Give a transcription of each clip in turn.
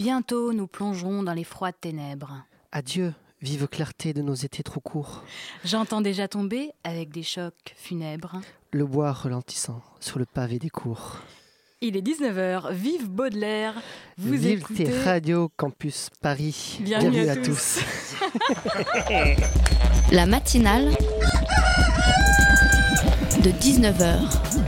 Bientôt nous plongerons dans les froides ténèbres. Adieu, vive clarté de nos étés trop courts. J'entends déjà tomber, avec des chocs funèbres, le bois ralentissant sur le pavé des cours. Il est 19h, vive Baudelaire, vous vive écoutez... Radio Campus Paris. Bienvenue, à, tous. La matinale de 19h.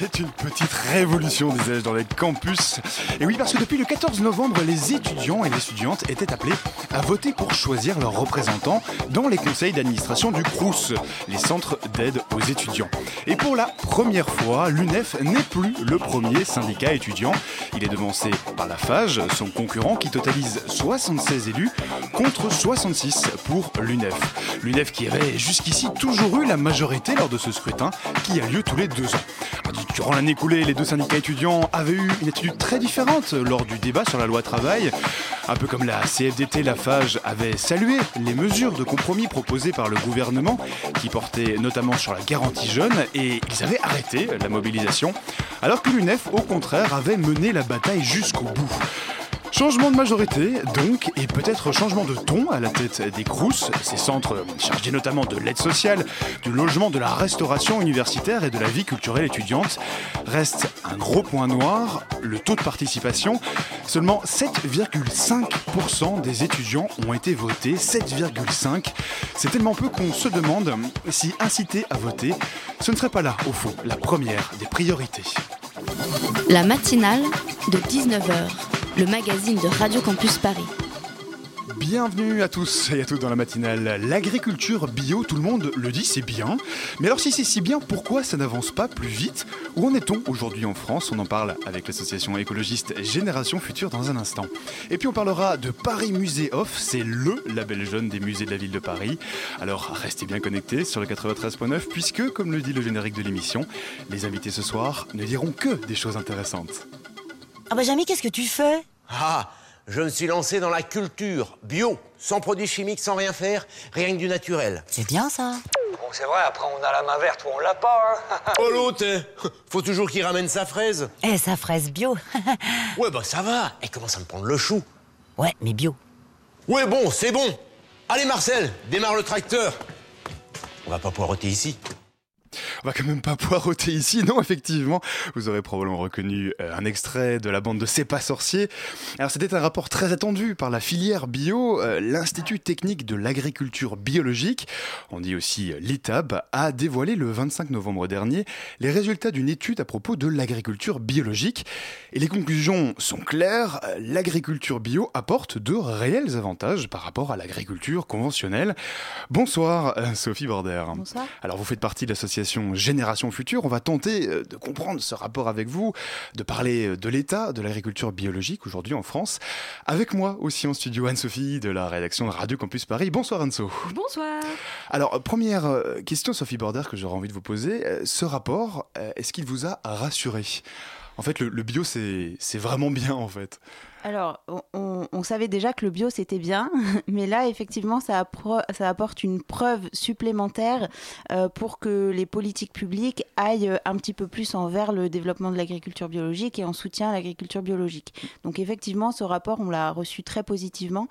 C'est une petite révolution, disais-je, dans les campus. Et oui, parce que depuis le 14 novembre, les étudiants et les étudiantes étaient appelés à voter pour choisir leurs représentants dans les conseils d'administration du CRUS, les centres d'aide aux étudiants. Et pour la première fois, l'UNEF n'est plus le premier syndicat étudiant. Il est devancé par la FAGE, son concurrent, qui totalise 76 élus contre 66 pour l'UNEF. L'UNEF qui avait jusqu'ici toujours eu la majorité lors de ce scrutin qui a lieu tous les deux ans. Durant l'année écoulée, les deux syndicats étudiants avaient eu une attitude très différente lors du débat sur la loi travail. Un peu comme la CFDT, la FAGE avait salué les mesures de compromis proposées par le gouvernement, qui portaient notamment sur la garantie jeune, et ils avaient arrêté la mobilisation, alors que l'UNEF, au contraire, avait mené la bataille jusqu'au bout. Changement de majorité, donc, et peut-être changement de ton à la tête des CRUS, ces centres chargés notamment de l'aide sociale, du logement, de la restauration universitaire et de la vie culturelle étudiante. Reste un gros point noir, le taux de participation. Seulement 7,5% des étudiants ont été votés, 7,5%. C'est tellement peu qu'on se demande si inciter à voter, ce ne serait pas là, au fond, la première des priorités. La matinale de 19h le magazine de Radio Campus Paris. Bienvenue à tous et à toutes dans la matinale. L'agriculture bio, tout le monde le dit, c'est bien. Mais alors si c'est si bien, pourquoi ça n'avance pas plus vite? Où en est-on aujourd'hui en France? On en parle avec l'association écologiste Génération Future dans un instant. Et puis on parlera de Paris Musée Off, c'est le label jeune des musées de la ville de Paris. Alors restez bien connectés sur le 93.9 puisque, comme le dit le générique de l'émission, les invités ce soir ne diront que des choses intéressantes. Ah bah Jamy, qu'est-ce que tu fais? Ah, je me suis lancé dans la culture, bio, sans produits chimiques, sans rien faire, rien que du naturel. C'est bien ça Bon, c'est vrai, après on a la main verte ou on l'a pas, hein Oh l'autre, hein. faut toujours qu'il ramène sa fraise. Eh, sa fraise bio Ouais, bah ça va, elle commence à me prendre le chou. Ouais, mais bio. Ouais, bon, c'est bon. Allez Marcel, démarre le tracteur. On va pas poireauter ici. On va quand même pas poireauter ici, non, effectivement. Vous aurez probablement reconnu euh, un extrait de la bande de C'est pas sorcier. Alors, c'était un rapport très attendu par la filière bio. Euh, L'Institut technique de l'agriculture biologique, on dit aussi euh, l'ITAB, a dévoilé le 25 novembre dernier les résultats d'une étude à propos de l'agriculture biologique. Et les conclusions sont claires. L'agriculture bio apporte de réels avantages par rapport à l'agriculture conventionnelle. Bonsoir, Sophie Border. Bonsoir. Alors, vous faites partie de l'association Génération Future. On va tenter euh, de comprendre ce rapport avec vous, de parler euh, de l'état de l'agriculture biologique aujourd'hui en France. Avec moi aussi en studio Anne-Sophie de la rédaction de Radio Campus Paris. Bonsoir Anne-Sophie. Bonsoir. Alors, première euh, question Sophie Border que j'aurais envie de vous poser. Ce rapport, est-ce qu'il vous a rassuré? En fait, le, le bio, c'est vraiment bien en fait. Alors, on, savait déjà que le bio, c'était bien, mais là, effectivement, ça, apporte une preuve supplémentaire euh, pour que les politiques publiques aillent un petit peu plus envers le développement de l'agriculture biologique et en soutien à l'agriculture biologique. Donc, effectivement, ce rapport, on l'a reçu très positivement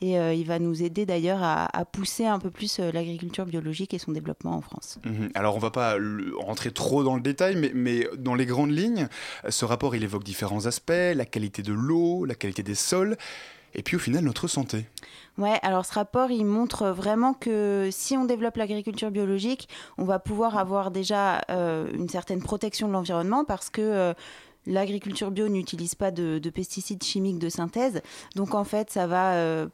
et euh, il va nous aider d'ailleurs à, pousser un peu plus euh, l'agriculture biologique et son développement en France. Mhm. Alors, on va pas rentrer trop dans le détail, mais, mais dans les grandes lignes, ce rapport, il évoque différents aspects, la qualité de l'eau, la qualité des sols, et puis au final notre santé. Ouais, alors ce rapport, il montre vraiment que si on développe l'agriculture biologique, on va pouvoir avoir déjà euh, une certaine protection de l'environnement parce que euh, l'agriculture bio n'utilise pas de, pesticides chimiques de synthèse. Donc en fait, ça va... Euh,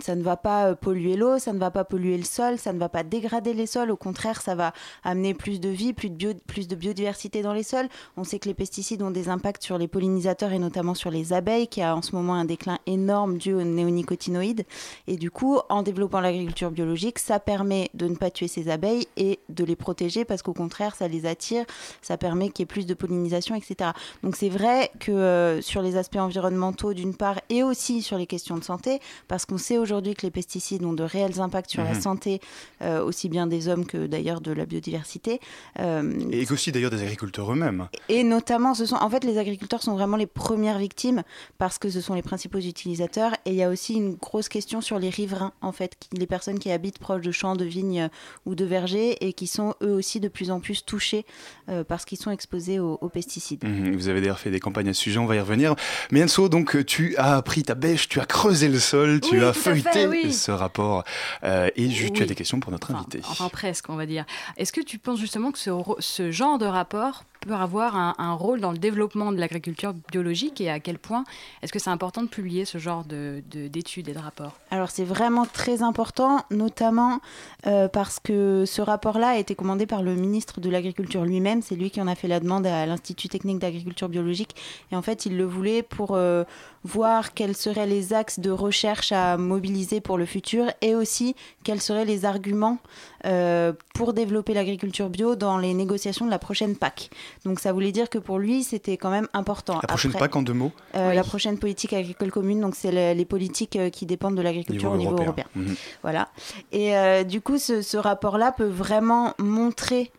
ça ne va pas polluer l'eau, ça ne va pas polluer le sol, ça ne va pas dégrader les sols. Au contraire, ça va amener plus de vie, plus de, bio, plus de biodiversité dans les sols. On sait que les pesticides ont des impacts sur les pollinisateurs et notamment sur les abeilles, qui a en ce moment un déclin énorme dû aux néonicotinoïdes. Et du coup, en développant l'agriculture biologique, ça permet de ne pas tuer ces abeilles et de les protéger parce qu'au contraire, ça les attire, ça permet qu'il y ait plus de pollinisation, etc. Donc c'est vrai que euh, sur les aspects environnementaux d'une part et aussi sur les questions de santé, parce qu'on sait aujourd'hui que les pesticides ont de réels impacts sur la Mhm. santé, euh, aussi bien des hommes que d'ailleurs de la biodiversité. Euh, Et aussi d'ailleurs des agriculteurs eux-mêmes. et notamment, ce sont, en fait, les agriculteurs sont vraiment les premières victimes parce que ce sont les principaux utilisateurs. Et il y a aussi une grosse question sur les riverains, en fait, qui, les personnes qui habitent proches de champs, de vignes euh, ou de vergers et qui sont eux aussi de plus en plus touchés euh, parce qu'ils sont exposés aux, aux pesticides. Mhm, Vous avez d'ailleurs fait des campagnes à ce sujet, on va y revenir. Mais Enso, donc tu as pris ta bêche, tu as creusé le sol, tu Oui, as à fait, feuilleté oui. ce rapport. Euh, et juste, tu as Oui. des questions pour notre invité. Enfin presque, on va dire. Est-ce que tu penses justement que ce genre de rapport peut avoir un, rôle dans le développement de l'agriculture biologique et à quel point est-ce que c'est important de publier ce genre de- de- d'études et de rapports Alors c'est vraiment très important, notamment euh, parce que ce rapport-là a été commandé par le ministre de l'Agriculture lui-même. C'est lui qui en a fait la demande à l'Institut technique d'agriculture biologique. Et en fait, il le voulait pour euh, voir quels seraient les axes de recherche à mobiliser pour le futur et aussi quels seraient les arguments euh, pour développer l'agriculture bio dans les négociations de la prochaine PAC. Donc ça voulait dire que pour lui, c'était quand même important. La prochaine Après- PAC en deux mots euh, La prochaine politique agricole commune, donc c'est le- les politiques euh, qui dépendent de l'agriculture au niveau européen. Mhm. Voilà. Et euh, du coup, ce, ce rapport-là peut vraiment montrer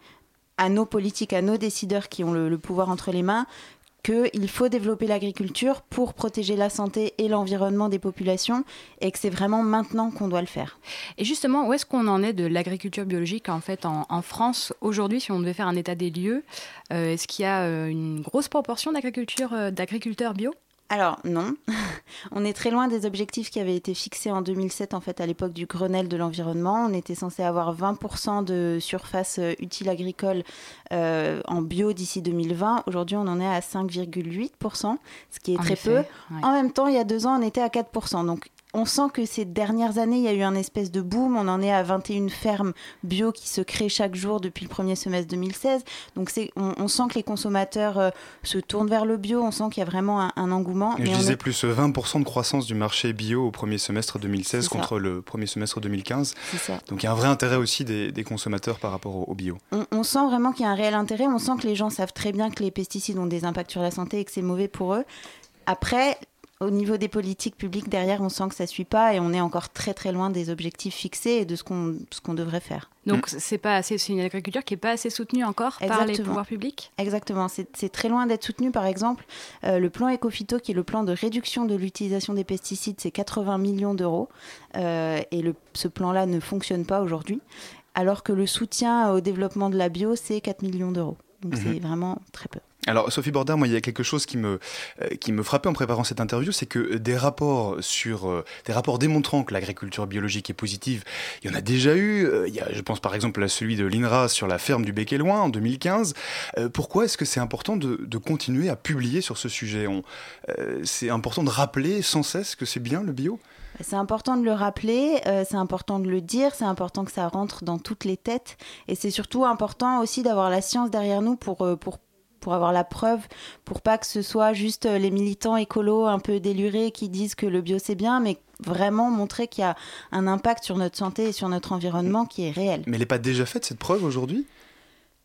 à nos politiques, à nos décideurs qui ont le, le pouvoir entre les mains, qu'il faut développer l'agriculture pour protéger la santé et l'environnement des populations et que c'est vraiment maintenant qu'on doit le faire. Et justement, où est-ce qu'on en est de l'agriculture biologique en fait en, France aujourd'hui Si on devait faire un état des lieux, euh, est-ce qu'il y a euh, une grosse proportion euh, d'agriculteurs bio? Alors non, on est très loin des objectifs qui avaient été fixés en 2007 en fait à l'époque du Grenelle de l'environnement. On était censé avoir 20% de surface euh, utile agricole euh, en bio d'ici 2020. Aujourd'hui, on en est à 5,8%, ce qui est En très effet, peu. ouais. En même temps, il y a deux ans, on était à 4%. Donc on sent que ces dernières années, il y a eu un espèce de boom. On en est à 21 fermes bio qui se créent chaque jour depuis le premier semestre 2016. Donc on, on sent que les consommateurs euh, se tournent vers le bio. On sent qu'il y a vraiment un, un engouement. Et Mais je disais est- plus euh, 20% de croissance du marché bio au premier semestre 2016 C'est ça. contre le premier semestre 2015. C'est ça. Donc il y a un vrai intérêt aussi des, des consommateurs par rapport au, au bio. On, on sent vraiment qu'il y a un réel intérêt. On sent que les gens savent très bien que les pesticides ont des impacts sur la santé et que c'est mauvais pour eux. Après, au niveau des politiques publiques, derrière, on sent que ça ne suit pas et on est encore très très loin des objectifs fixés et de ce qu'on ce qu'on devrait faire. Donc c'est pas assez, c'est une agriculture qui est pas assez soutenue encore par les pouvoirs publics? Exactement, c'est c'est très loin d'être soutenu. Par exemple, euh, le plan Ecophyto, qui est le plan de réduction de l'utilisation des pesticides, c'est 80 millions d'euros. Euh, et le- ce plan-là ne fonctionne pas aujourd'hui. Alors que le soutien au développement de la bio, c'est 4 millions d'euros. Donc Mhm. c'est vraiment très peu. Alors Sophie Bordard, moi il y a quelque chose qui me, euh, qui me frappait en préparant cette interview, c'est que des rapports sur euh, des rapports démontrant que l'agriculture biologique est positive, il y en a déjà eu. Euh, il y a, je pense par exemple à celui de l'INRA sur la ferme du Bec Loin en 2015. Euh, pourquoi est-ce que c'est important de, de continuer à publier sur ce sujet? Euh, C'est important de rappeler sans cesse que c'est bien le bio? C'est important de le rappeler, euh, c'est important de le dire, c'est important que ça rentre dans toutes les têtes. Et c'est surtout important aussi d'avoir la science derrière nous pour, euh, pour, pour avoir la preuve, pour pas que ce soit juste euh, les militants écolos un peu délurés qui disent que le bio c'est bien, mais vraiment montrer qu'il y a un impact sur notre santé et sur notre environnement qui est réel. Mais elle n'est pas déjà faite cette preuve aujourd'hui?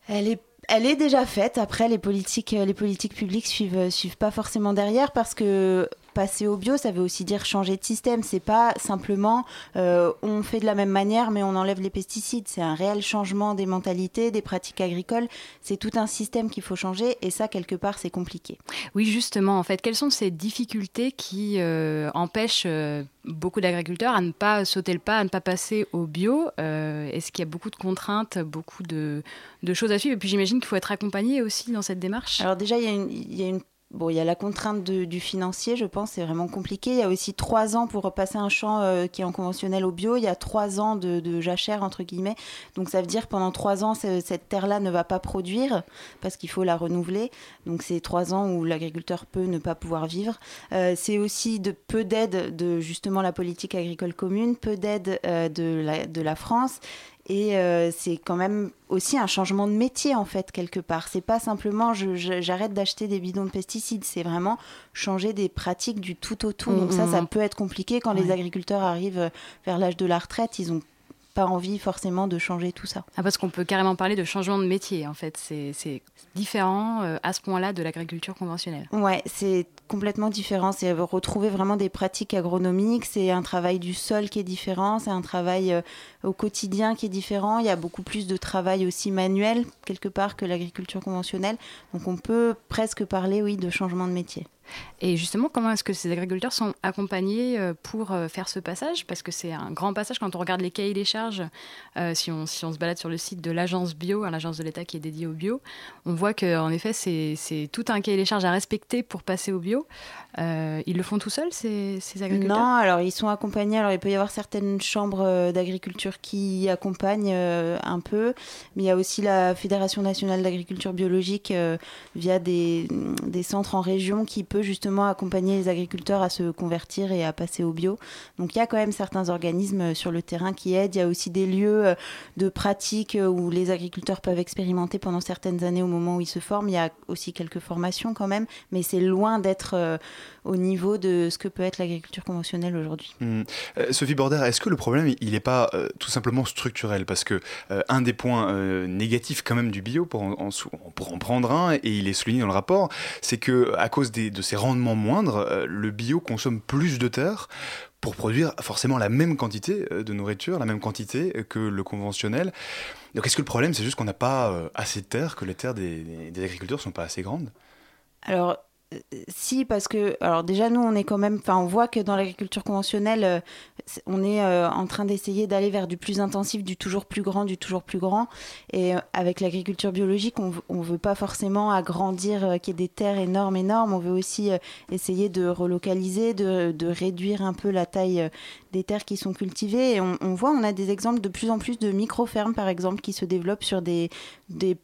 Elle est, elle est déjà faite. Après, les politiques, euh, les politiques publiques suivent, euh, suivent pas forcément derrière parce que passer au bio, ça veut aussi dire changer de système. C'est pas simplement euh, on fait de la même manière, mais on enlève les pesticides. C'est un réel changement des mentalités, des pratiques agricoles. C'est tout un système qu'il faut changer et ça, quelque part, c'est compliqué. Oui, justement, en fait, quelles sont ces difficultés qui euh, empêchent euh, beaucoup d'agriculteurs à ne pas sauter le pas, à ne pas passer au bio Euh, Est-ce qu'il y a beaucoup de contraintes, beaucoup de, de choses à suivre? Et puis j'imagine qu'il faut être accompagné aussi dans cette démarche. Alors déjà, il y a une, il y a une Bon, il y a la contrainte du financier, je pense, c'est vraiment compliqué. Il y a aussi trois ans pour repasser un champ euh, qui est en conventionnel au bio. Il y a trois ans de, jachère, entre guillemets. Donc ça veut dire pendant trois ans, cette terre-là ne va pas produire parce qu'il faut la renouveler. Donc c'est trois ans où l'agriculteur peut ne pas pouvoir vivre. Euh, c'est aussi de peu d'aide de justement la politique agricole commune, peu d'aide euh, de la France et euh, c'est quand même aussi un changement de métier en fait quelque part. C'est pas simplement j'arrête d'acheter des bidons de pesticides, c'est vraiment changer des pratiques du tout au tout. Donc ça, ça mmh. peut être compliqué quand les agriculteurs arrivent vers l'âge de la retraite. Ils ont pas envie forcément de changer tout ça. Ah, parce qu'on peut carrément parler de changement de métier, en fait. C'est différent euh, à ce point-là de l'agriculture conventionnelle. Ouais, c'est complètement différent. C'est retrouver vraiment des pratiques agronomiques. C'est un travail du sol qui est différent. C'est un travail euh, au quotidien qui est différent. Il y a beaucoup plus de travail aussi manuel, quelque part, que l'agriculture conventionnelle. Donc on peut presque parler, oui, de changement de métier. Et justement, comment est-ce que ces agriculteurs sont accompagnés euh, pour euh, faire ce passage? Parce que c'est un grand passage quand on regarde les cahiers des charges. Euh, si, on, si on se balade sur le site de l'agence bio, hein, l'agence de l'État qui est dédiée au bio, on voit qu'en effet, c'est tout un cahier des charges à respecter pour passer au bio. ils le font tout seuls, ces, ces, agriculteurs? Non, alors ils sont accompagnés. Alors il peut y avoir certaines chambres d'agriculture qui accompagnent un peu, mais il y a aussi la Fédération nationale d'agriculture biologique via des, des centres en région qui peut justement accompagner les agriculteurs à se convertir et à passer au bio. Donc il y a quand même certains organismes euh, sur le terrain qui aident. Il y a aussi des lieux euh, de pratique euh, où les agriculteurs peuvent expérimenter pendant certaines années au moment où ils se forment. Il y a aussi quelques formations quand même, mais c'est loin d'être au niveau de ce que peut être l'agriculture conventionnelle aujourd'hui. Mmh. Sophie Border, est-ce que le problème, il n'est pas tout simplement structurel? Parce que un des points négatifs quand même du bio, pour en, pour en prendre un, et il est souligné dans le rapport, c'est que à cause des, de ces rendements moindres, euh, le bio consomme plus de terre pour produire forcément la même quantité euh, de nourriture, la même quantité que le conventionnel. Donc est-ce que le problème, c'est juste qu'on n'a pas euh, assez de terre, que les terres des, des agriculteurs ne sont pas assez grandes? Alors, si, parce que, alors déjà, nous, on est quand même, enfin, on voit que dans l'agriculture conventionnelle, euh, on est euh, en train d'essayer d'aller vers du plus intensif, du toujours plus grand, du toujours plus grand. Et euh, avec l'agriculture biologique, on ne veut pas forcément agrandir, qu'il y ait des terres énormes, énormes. On veut aussi essayer de relocaliser, de, de, réduire un peu la taille des terres qui sont cultivées. Et on, on, voit, on a des exemples de plus en plus de micro-fermes, par exemple, qui se développent sur des, des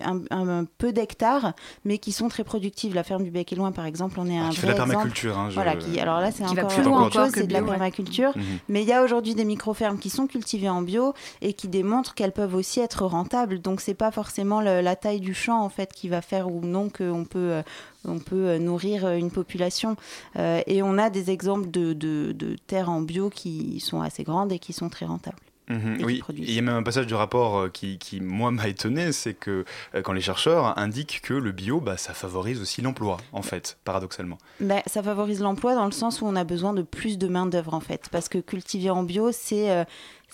un, peu d'hectares, mais qui sont très productives. La ferme du Bec et Loin, par exemple, on est un vrai la permaculture. Hein, voilà, qui, alors là, c'est encore autre chose, c'est de la permaculture. Mhm. Mais il y a aujourd'hui des micro-fermes qui sont cultivées en bio et qui démontrent qu'elles peuvent aussi être rentables. Donc, c'est pas forcément la taille du champ, en fait, qui va faire ou non qu'on peut euh, on peut euh, nourrir une population. Euh, et on a des exemples de, de terres en bio qui sont assez grandes et qui sont très rentables. Mhm, oui, il y a même un passage du rapport euh, qui, moi, m'a étonné, c'est que euh, quand les chercheurs indiquent que le bio, bah, ça favorise aussi l'emploi, en fait, paradoxalement. Bah, ça favorise l'emploi dans le sens où on a besoin de plus de main-d'œuvre, en fait. Parce que cultiver en bio, c'est. Euh,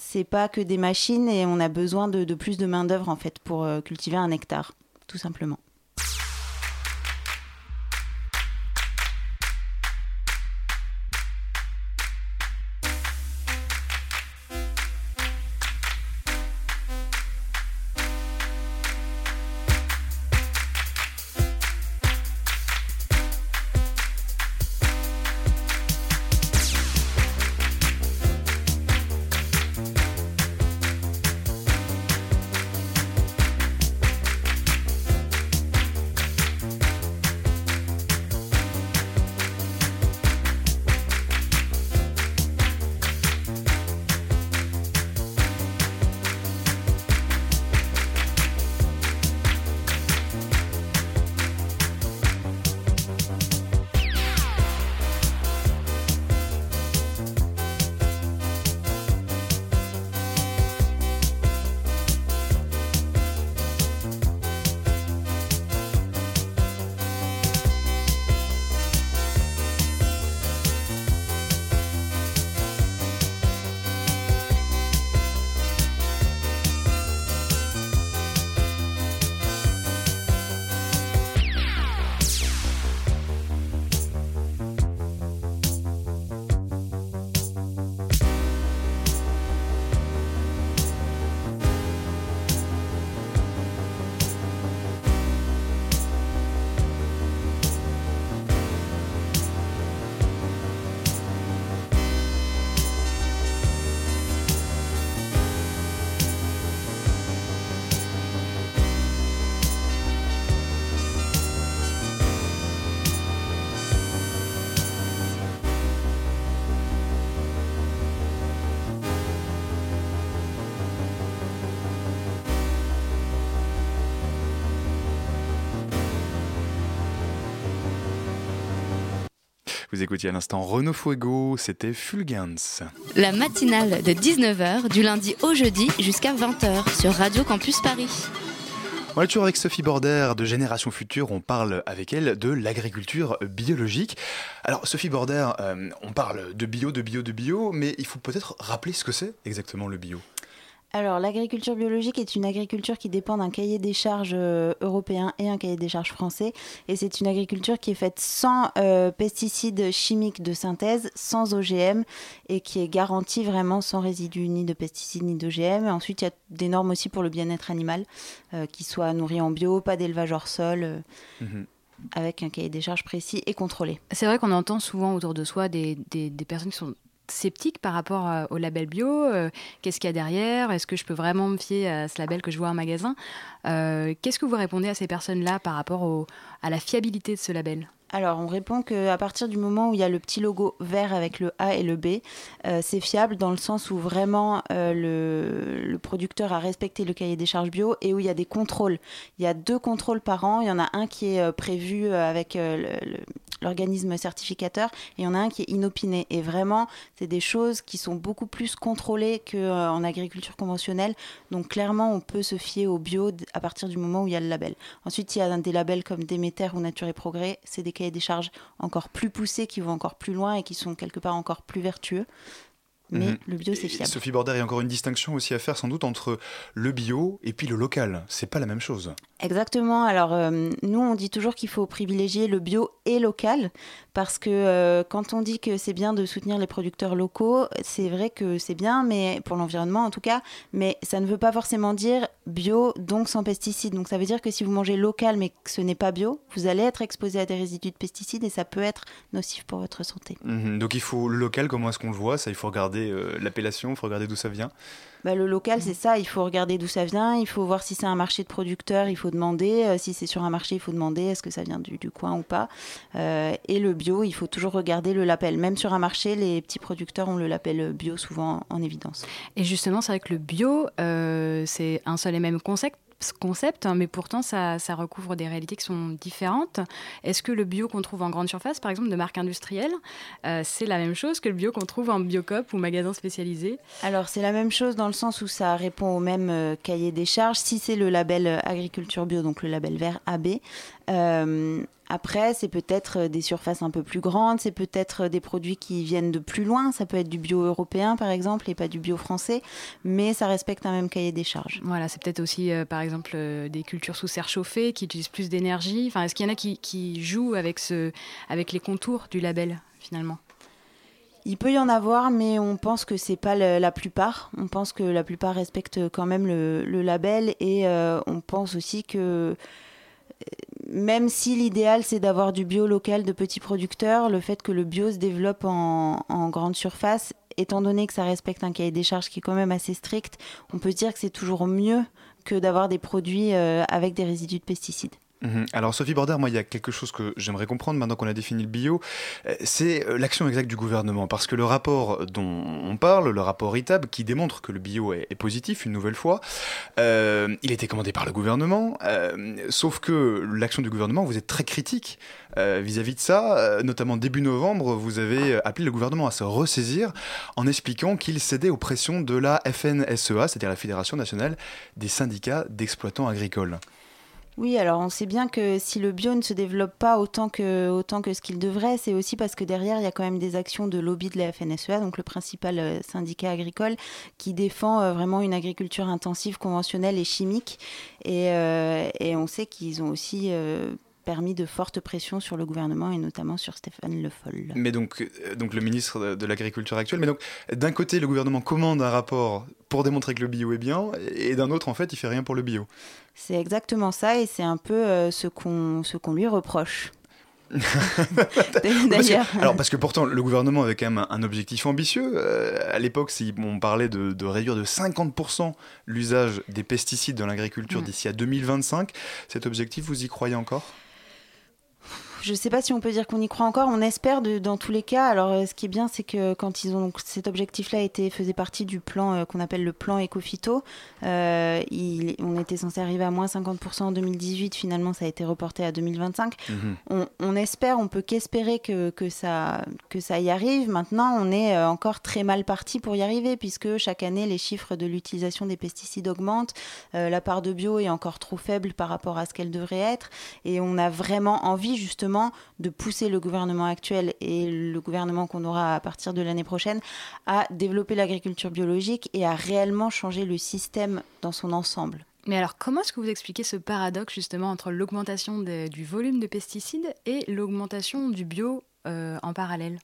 c'est pas que des machines et on a besoin de, de plus de main-d'œuvre en fait pour cultiver un hectare, tout simplement. Vous écoutiez à l'instant Renaud Fuego, c'était Fulgence. La matinale de 19h du lundi au jeudi jusqu'à 20h sur Radio Campus Paris. On est toujours avec Sophie Border de Génération Future. On parle avec elle de l'agriculture biologique. Alors, Sophie Border, euh, on parle de bio, de bio, de bio, mais il faut peut-être rappeler ce que c'est exactement le bio. Alors, l'agriculture biologique est une agriculture qui dépend d'un cahier des charges euh, européen et un cahier des charges français. Et c'est une agriculture qui est faite sans euh, pesticides chimiques de synthèse, sans OGM, et qui est garantie vraiment sans résidus ni de pesticides ni d'OGM. Ensuite, il y a des normes aussi pour le bien-être animal, euh, qui soit nourri en bio, pas d'élevage hors sol. Mhm. avec un cahier des charges précis et contrôlé. C'est vrai qu'on entend souvent autour de soi des, des, des personnes qui sont sceptique par rapport euh, au label bio. Euh, qu'est-ce qu'il y a derrière Est-ce que je peux vraiment me fier à ce label que je vois en magasin euh, Qu'est-ce que vous répondez à ces personnes-là par rapport à la fiabilité de ce label? Alors, on répond qu'à partir du moment où il y a le petit logo vert avec le A et le B, c'est fiable dans le sens où vraiment le, producteur a respecté le cahier des charges bio et où il y a des contrôles. Il y a deux contrôles par an. Il y en a un qui est prévu avec le, l'organisme certificateur, et il y en a un qui est inopiné. Et vraiment, c'est des choses qui sont beaucoup plus contrôlées qu'en euh, agriculture conventionnelle. Donc clairement, on peut se fier au bio à partir du moment où il y a le label. Ensuite, il y a des labels comme Déméter ou Nature et Progrès. C'est des cahiers des charges encore plus poussés, qui vont encore plus loin et qui sont quelque part encore plus vertueux mais mhm. le bio c'est fiable. Sophie Border, il y a encore une distinction aussi à faire sans doute entre le bio et puis le local. C'est pas la même chose. Exactement. Alors euh, nous on dit toujours qu'il faut privilégier le bio et local parce que euh, quand on dit que c'est bien de soutenir les producteurs locaux, c'est vrai que c'est bien, mais pour l'environnement en tout cas, mais ça ne veut pas forcément dire bio donc sans pesticides. Donc ça veut dire que si vous mangez local mais que ce n'est pas bio, vous allez être exposé à des résidus de pesticides et ça peut être nocif pour votre santé. Mhm. donc il faut local, comment est-ce qu'on le voit? Ça il faut regarder euh, l'appellation, il faut regarder d'où ça vient bah, Le local, c'est ça, il faut regarder d'où ça vient, il faut voir si c'est un marché de producteurs, il faut demander, euh, si c'est sur un marché, il faut demander est-ce que ça vient du, coin ou pas. Euh, et le bio, il faut toujours regarder le label. Même sur un marché, les petits producteurs ont le label bio souvent en évidence. Et justement, c'est vrai que le bio, c'est un seul et même concept concept, hein, mais pourtant ça, recouvre des réalités qui sont différentes. Est-ce que le bio qu'on trouve en grande surface, par exemple, de marque industrielle, euh, c'est la même chose que le bio qu'on trouve en biocop ou magasin spécialisé? Alors c'est la même chose dans le sens où ça répond au même euh, cahier des charges. Si c'est le label euh, agriculture bio, donc le label vert AB, après, c'est peut-être euh, des surfaces un peu plus grandes, c'est peut-être euh, des produits qui viennent de plus loin. Ça peut être du bio européen, par exemple, et pas du bio français, mais ça respecte un même cahier des charges. Voilà, c'est peut-être aussi, euh, par exemple, des cultures sous serre chauffée qui utilisent plus d'énergie. Enfin, est-ce qu'il y en a qui, jouent avec, ce, avec les contours du label, finalement? Il peut y en avoir, mais on pense que c'est pas la plupart. On pense que la plupart respectent quand même le, label et on pense aussi que même si l'idéal c'est d'avoir du bio local de petits producteurs, le fait que le bio se développe en, grande surface, étant donné que ça respecte un cahier des charges qui est quand même assez strict, on peut dire que c'est toujours mieux que d'avoir des produits euh, avec des résidus de pesticides. Mhm. Alors Sophie Border, moi il y a quelque chose que j'aimerais comprendre maintenant qu'on a défini le bio, euh, c'est euh, l'action exacte du gouvernement. Parce que le rapport dont on parle, le rapport ITAB, qui démontre que le bio est, positif une nouvelle fois, euh, il était commandé par le gouvernement, sauf que l'action du gouvernement, vous êtes très critique vis-à-vis de ça, notamment début novembre, vous avez appelé le gouvernement à se ressaisir en expliquant qu'il cédait aux pressions de la FNSEA, c'est-à-dire la Fédération nationale des syndicats d'exploitants agricoles. Oui, alors on sait bien que si le bio ne se développe pas autant que, ce qu'il devrait, c'est aussi parce que derrière, il y a quand même des actions de lobby de la FNSEA, donc le principal euh, syndicat agricole, qui défend euh, vraiment une agriculture intensive, conventionnelle et chimique. Et, euh, on sait qu'ils ont aussi permis de fortes pressions sur le gouvernement et notamment sur Stéphane Le Foll. Mais donc, donc le ministre de l'Agriculture actuel, mais donc d'un côté le gouvernement commande un rapport pour démontrer que le bio est bien et d'un autre en fait il fait rien pour le bio. C'est exactement ça et c'est un peu euh, ce qu'on lui reproche. D'ailleurs. Alors parce que pourtant le gouvernement avait quand même un, objectif ambitieux. Euh, à l'époque, si on parlait de, de, réduire de 50% l'usage des pesticides dans l'agriculture d'ici à 2025, cet objectif, vous y croyez encore? Je ne sais pas si on peut dire qu'on y croit encore. On espère de, dans tous les cas. Alors, euh, ce qui est bien, c'est que quand ils ont cet objectif-là était faisait partie du plan euh, qu'on appelle le plan Ecofito. Euh, il, on était censé arriver à moins 50% en 2018. Finalement, ça a été reporté à 2025. Mhm. On, on espère, on peut qu'espérer que, que, ça, que ça y arrive. Maintenant, on est euh, encore très mal parti pour y arriver, puisque chaque année, les chiffres de l'utilisation des pesticides augmentent. Euh, la part de bio est encore trop faible par rapport à ce qu'elle devrait être. Et on a vraiment envie, justement, de pousser le gouvernement actuel et le gouvernement qu'on aura à partir de l'année prochaine à développer l'agriculture biologique et à réellement changer le système dans son ensemble. Mais alors, comment est-ce que vous expliquez ce paradoxe justement entre l'augmentation du volume de pesticides et l'augmentation du bio euh, en parallèle?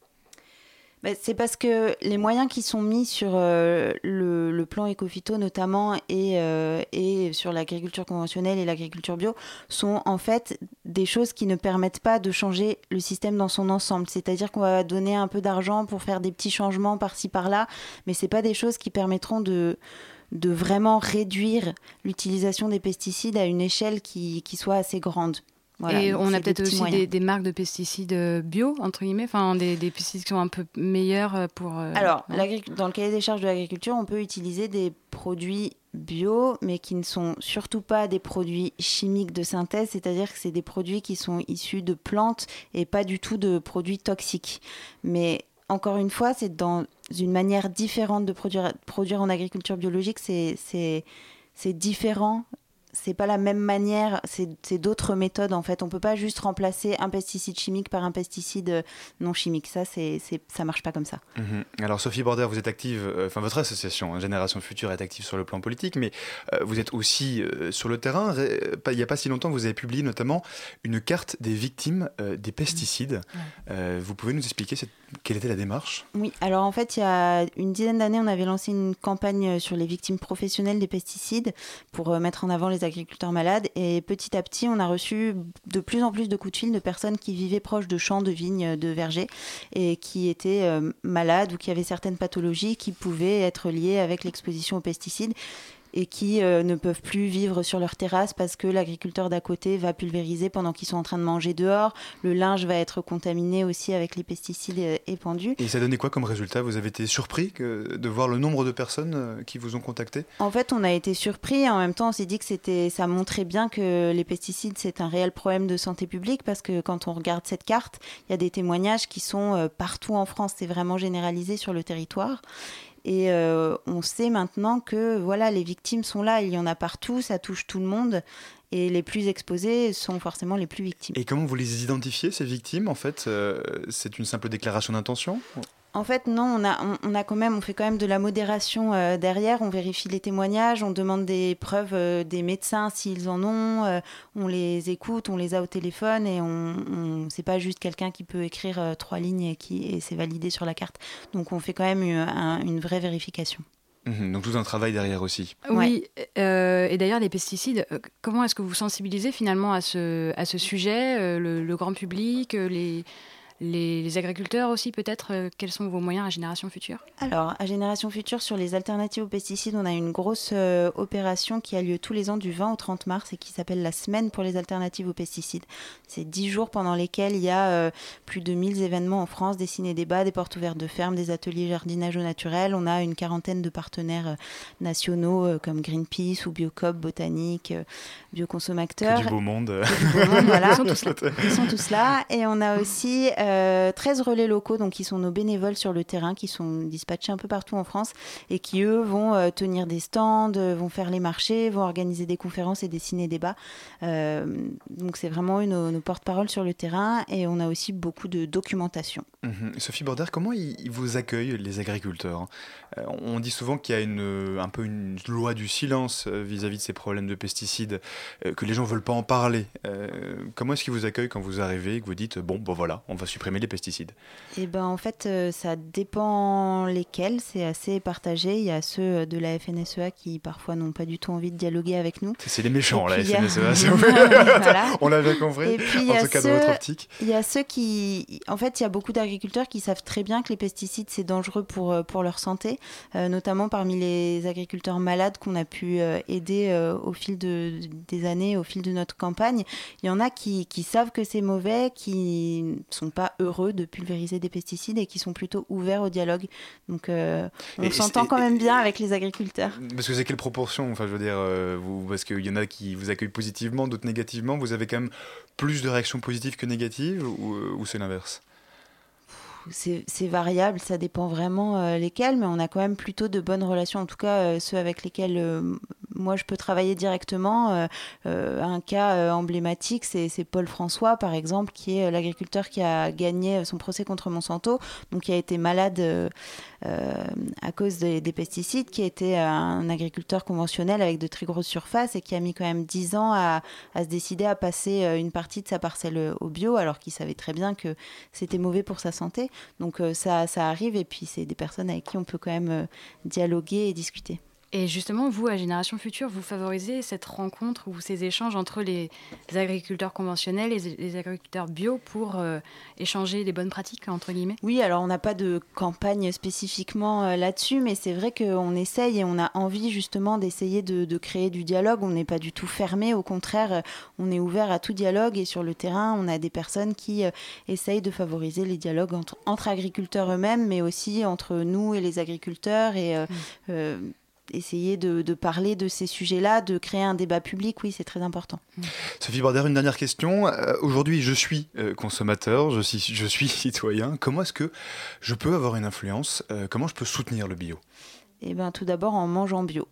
Ben, c'est parce que les moyens qui sont mis sur euh, le, plan Ecofito notamment et, euh, et sur l'agriculture conventionnelle et l'agriculture bio sont en fait des choses qui ne permettent pas de changer le système dans son ensemble. C'est-à-dire qu'on va donner un peu d'argent pour faire des petits changements par-ci par-là, mais c'est pas des choses qui permettront de vraiment réduire l'utilisation des pesticides à une échelle qui soit assez grande. Voilà, et on a peut-être aussi des, des marques de pesticides euh, bio, entre guillemets, enfin des, des pesticides qui sont un peu meilleurs euh, pour... euh, Alors, dans le cahier des charges de l'agriculture, on peut utiliser des produits bio, mais qui ne sont surtout pas des produits chimiques de synthèse, c'est-à-dire que c'est des produits qui sont issus de plantes et pas du tout de produits toxiques. Mais encore une fois, c'est dans une manière différente de produire, produire en agriculture biologique, c'est différent. C'est pas la même manière, c'est d'autres méthodes en fait. On peut pas juste remplacer un pesticide chimique par un pesticide euh, non chimique. Ça, c'est ça marche pas comme ça. Mhm. Alors Sophie Border, vous êtes active, euh, enfin votre association hein, Génération Future est active sur le plan politique, mais euh, vous êtes aussi euh, sur le terrain. Il n'y a pas si longtemps vous avez publié notamment une carte des victimes des pesticides. Vous pouvez nous expliquer cette- quelle était la démarche? Oui, alors en fait, il y a une dizaine d'années, on avait lancé une campagne sur les victimes professionnelles des pesticides pour mettre en avant les agriculteurs malades. Et petit à petit, on a reçu de plus en plus de coups de fil de personnes qui vivaient proches de champs, de vignes, de vergers et qui étaient euh, malades ou qui avaient certaines pathologies qui pouvaient être liées avec l'exposition aux pesticides et qui euh, ne peuvent plus vivre sur leur terrasse parce que l'agriculteur d'à côté va pulvériser pendant qu'ils sont en train de manger dehors. Le linge va être contaminé aussi avec les pesticides euh, épandus. Et ça donnait quoi comme résultat? Vous avez été surpris que- de voir le nombre de personnes euh, qui vous ont contacté? En fait, on a été surpris et en même temps, on s'est dit que c'était, ça montrait bien que les pesticides, c'est un réel problème de santé publique parce que quand on regarde cette carte, il y a des témoignages qui sont partout en France. C'est vraiment généralisé sur le territoire. Et euh, on sait maintenant que voilà, les victimes sont là, il y en a partout, ça touche tout le monde. Et les plus exposés sont forcément les plus victimes. Et comment vous les identifiez, ces victimes? En fait, euh, c'est une simple déclaration d'intention? En fait, non, on a, on, on a quand même, on fait quand même de la modération euh, derrière. On vérifie les témoignages, on demande des preuves euh, des médecins s'ils en ont. euh, on les écoute, on les a au téléphone et on, on c'est pas juste quelqu'un qui peut écrire euh, trois lignes et qui et c'est validé sur la carte. Donc on fait quand même une, un- une vraie vérification. Mhm, Donc tout un travail derrière aussi. Oui, euh, et d'ailleurs les pesticides, comment est-ce que vous sensibilisez finalement à ce, à ce sujet, euh, le, le grand public, euh, les, les, les agriculteurs aussi peut-être euh, Quels sont vos moyens à Génération Future? Alors, à Génération Future, sur les alternatives aux pesticides, on a une grosse euh, opération qui a lieu tous les ans du 20 au 30 mars et qui s'appelle la Semaine pour les alternatives aux pesticides. C'est 10 jours pendant lesquels il y a euh, plus de 1000 événements en France, des ciné-débats, des portes ouvertes de ferme, des ateliers jardinage au naturel. On a une quarantaine de partenaires euh, nationaux euh, comme Greenpeace ou Biocop, Botanique, euh, Bioconsommateurs. Que du beau monde. Que du beau monde, voilà. Ils sont tous là. Ils sont tous là. Et on a aussi euh, 13 relais locaux, donc qui sont nos bénévoles sur le terrain, qui sont dispatchés un peu partout en France et qui, eux, vont euh, tenir des stands, euh, vont faire les marchés, vont organiser des conférences et des ciné-débats. Euh, donc c'est vraiment nos, porte-parole sur le terrain et on a aussi beaucoup de documentation. Mhm. Sophie Border, comment ils vous accueillent, les agriculteurs Euh, On dit souvent qu'il y a une, euh, un peu une loi du silence euh, vis-à-vis de ces problèmes de pesticides, euh, que les gens ne veulent pas en parler. Euh, comment est-ce qu'ils vous accueillent quand vous arrivez et que vous dites, bon, ben voilà, on va supprimer les pesticides Eh ben, en fait, euh, ça dépend lesquels. C'est assez partagé. Il y a ceux de la FNSEA qui parfois n'ont pas du tout envie de dialoguer avec nous. C'est les méchants, la y a- FNSEA. Voilà. On l'a bien compris. Et puis, en a tout cas, ceux- dans votre optique. Il y a ceux qui, en fait, il y a beaucoup d'agriculteurs qui savent très bien que les pesticides c'est dangereux pour euh, pour leur santé, euh, notamment parmi les agriculteurs malades qu'on a pu euh, aider euh, au fil de, des années, au fil de notre campagne. Il y en a qui, qui savent que c'est mauvais, qui sont pas heureux de pulvériser des pesticides et qui sont plutôt ouverts au dialogue. Donc, euh, on s'entend quand même bien avec les agriculteurs. Parce que c'est quelle proportion Enfin, je veux dire, euh, vous, parce qu'il y en a qui vous accueillent positivement, d'autres négativement. Vous avez quand même plus de réactions positives que négatives ou, euh, ou c'est l'inverse? C'est variable, ça dépend vraiment euh, lesquels, mais on a quand même plutôt de bonnes relations, en tout cas euh, ceux avec lesquels euh, moi je peux travailler directement. Un cas emblématique, c'est Paul François par exemple, qui est l'agriculteur qui a gagné son procès contre Monsanto, donc qui a été malade à cause des, des pesticides, qui était un agriculteur conventionnel avec de très grosses surfaces et qui a mis quand même 10 ans à, se décider à passer une partie de sa parcelle au bio, alors qu'il savait très bien que c'était mauvais pour sa santé. Donc euh, ça, ça arrive et puis c'est des personnes avec qui on peut quand même euh, dialoguer et discuter. Et justement, vous, à Génération Future, vous favorisez cette rencontre ou ces échanges entre les agriculteurs conventionnels et les agriculteurs bio pour euh, échanger les bonnes pratiques, entre guillemets? Oui, alors on n'a pas de campagne spécifiquement euh, là-dessus, mais c'est vrai qu'on essaye et on a envie justement d'essayer de, de créer du dialogue. On n'est pas du tout fermé, au contraire, euh, on est ouvert à tout dialogue et sur le terrain, on a des personnes qui euh, essayent de favoriser les dialogues entre, entre agriculteurs eux-mêmes, mais aussi entre nous et les agriculteurs et euh, essayer de, de parler de ces sujets-là, de créer un débat public, oui, c'est très important. Sophie Border, une dernière question. Euh, Aujourd'hui, je suis euh, consommateur, je suis, je suis citoyen. Comment est-ce que je peux avoir une influence Euh, Comment je peux soutenir le bio? Eh bien, tout d'abord en mangeant bio.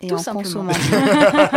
Et Tout en simplement. consommant.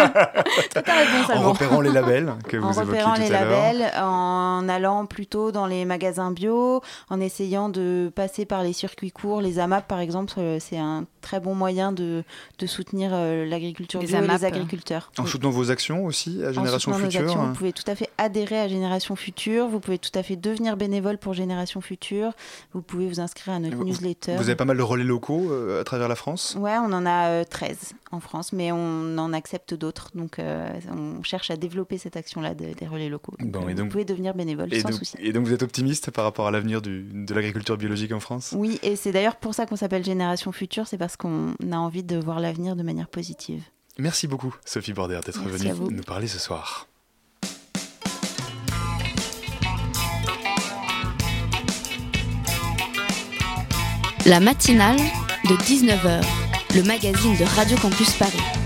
En repérant les labels que en vous évoquiez repérant tout les à l'heure. labels, en allant plutôt dans les magasins bio, en essayant de passer par les circuits courts, les AMAP par exemple, c'est un très bon moyen de, de soutenir euh, l'agriculture bio et les agriculteurs. En Oui. soutenant vos actions aussi à En Génération soutenant nos Future actions, hein. vous pouvez tout à fait adhérer à Génération Future, vous pouvez tout à fait devenir bénévole pour Génération Future, vous pouvez vous inscrire à notre Vous- newsletter. Vous avez pas mal de relais locaux euh, à travers la France? Ouais, on en a euh, 13 en France, mais on en accepte d'autres. Donc, euh, on cherche à développer cette action-là de- des relais locaux. Donc, Bon, euh, et donc- vous pouvez devenir bénévole et sans donc, souci. et donc vous êtes optimiste par rapport à l'avenir de l'agriculture biologique en France? Oui, et c'est d'ailleurs pour ça qu'on s'appelle Génération Future, c'est parce qu'on a envie de voir l'avenir de manière positive. Merci beaucoup Sophie Border d'être venue nous parler ce soir. La matinale de 19h, le magazine de Radio Campus Paris.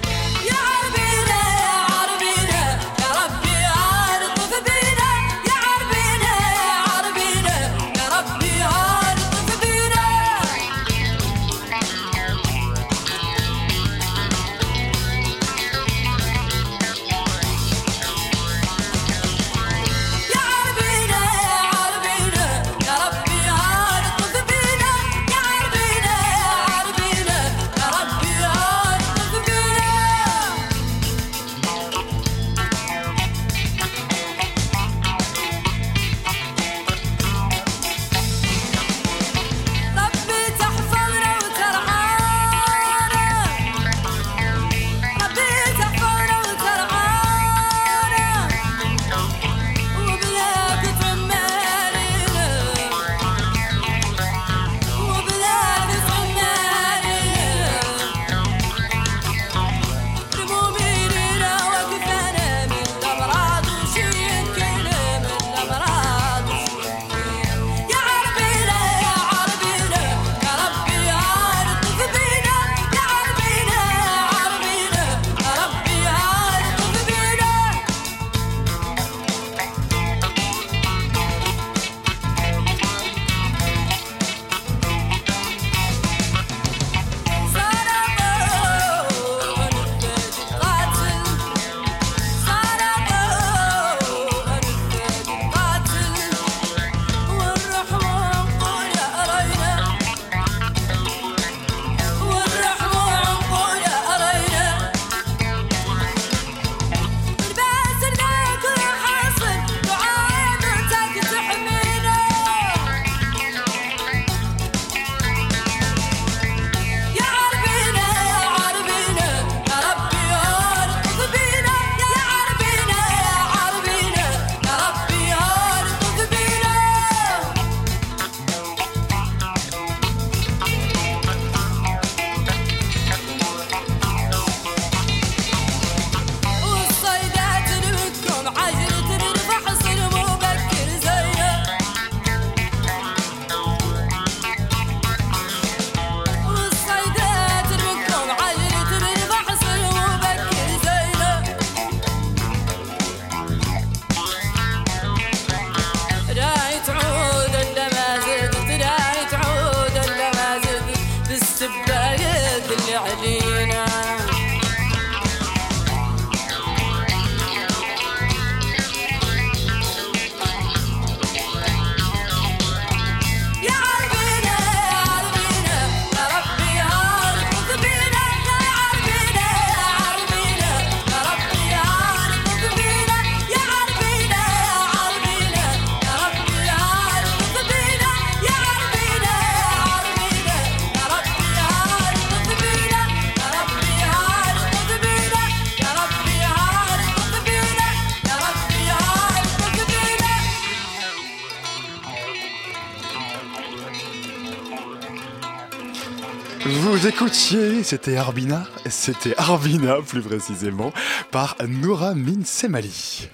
C'était Arbina, c'était Arvina plus précisément, par Noura Minsemali.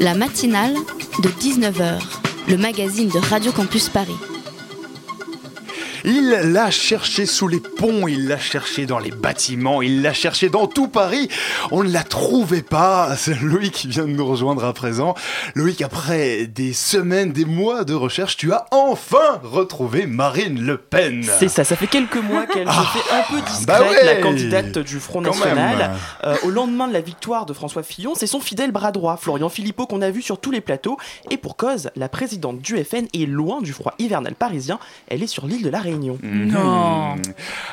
La matinale de 19h, le magazine de Radio Campus Paris. Il l'a cherché sous les ponts, il l'a cherché dans les bâtiments, il l'a cherché dans tout Paris. On ne la trouvait pas. C'est Loïc qui vient de nous rejoindre à présent. Loïc, après des semaines, des mois de recherche, tu as enfin retrouvé Marine Le Pen. C'est ça, ça fait quelques mois qu'elle Ah, fait un peu discrète, bah ouais. la candidate du Front National. Euh, au lendemain de la victoire de François Fillon, c'est son fidèle bras droit, Florian Philippot, qu'on a vu sur tous les plateaux. Et pour cause, la présidente du FN est loin du froid hivernal parisien. Elle est sur l'île de la Réunion. Mhm.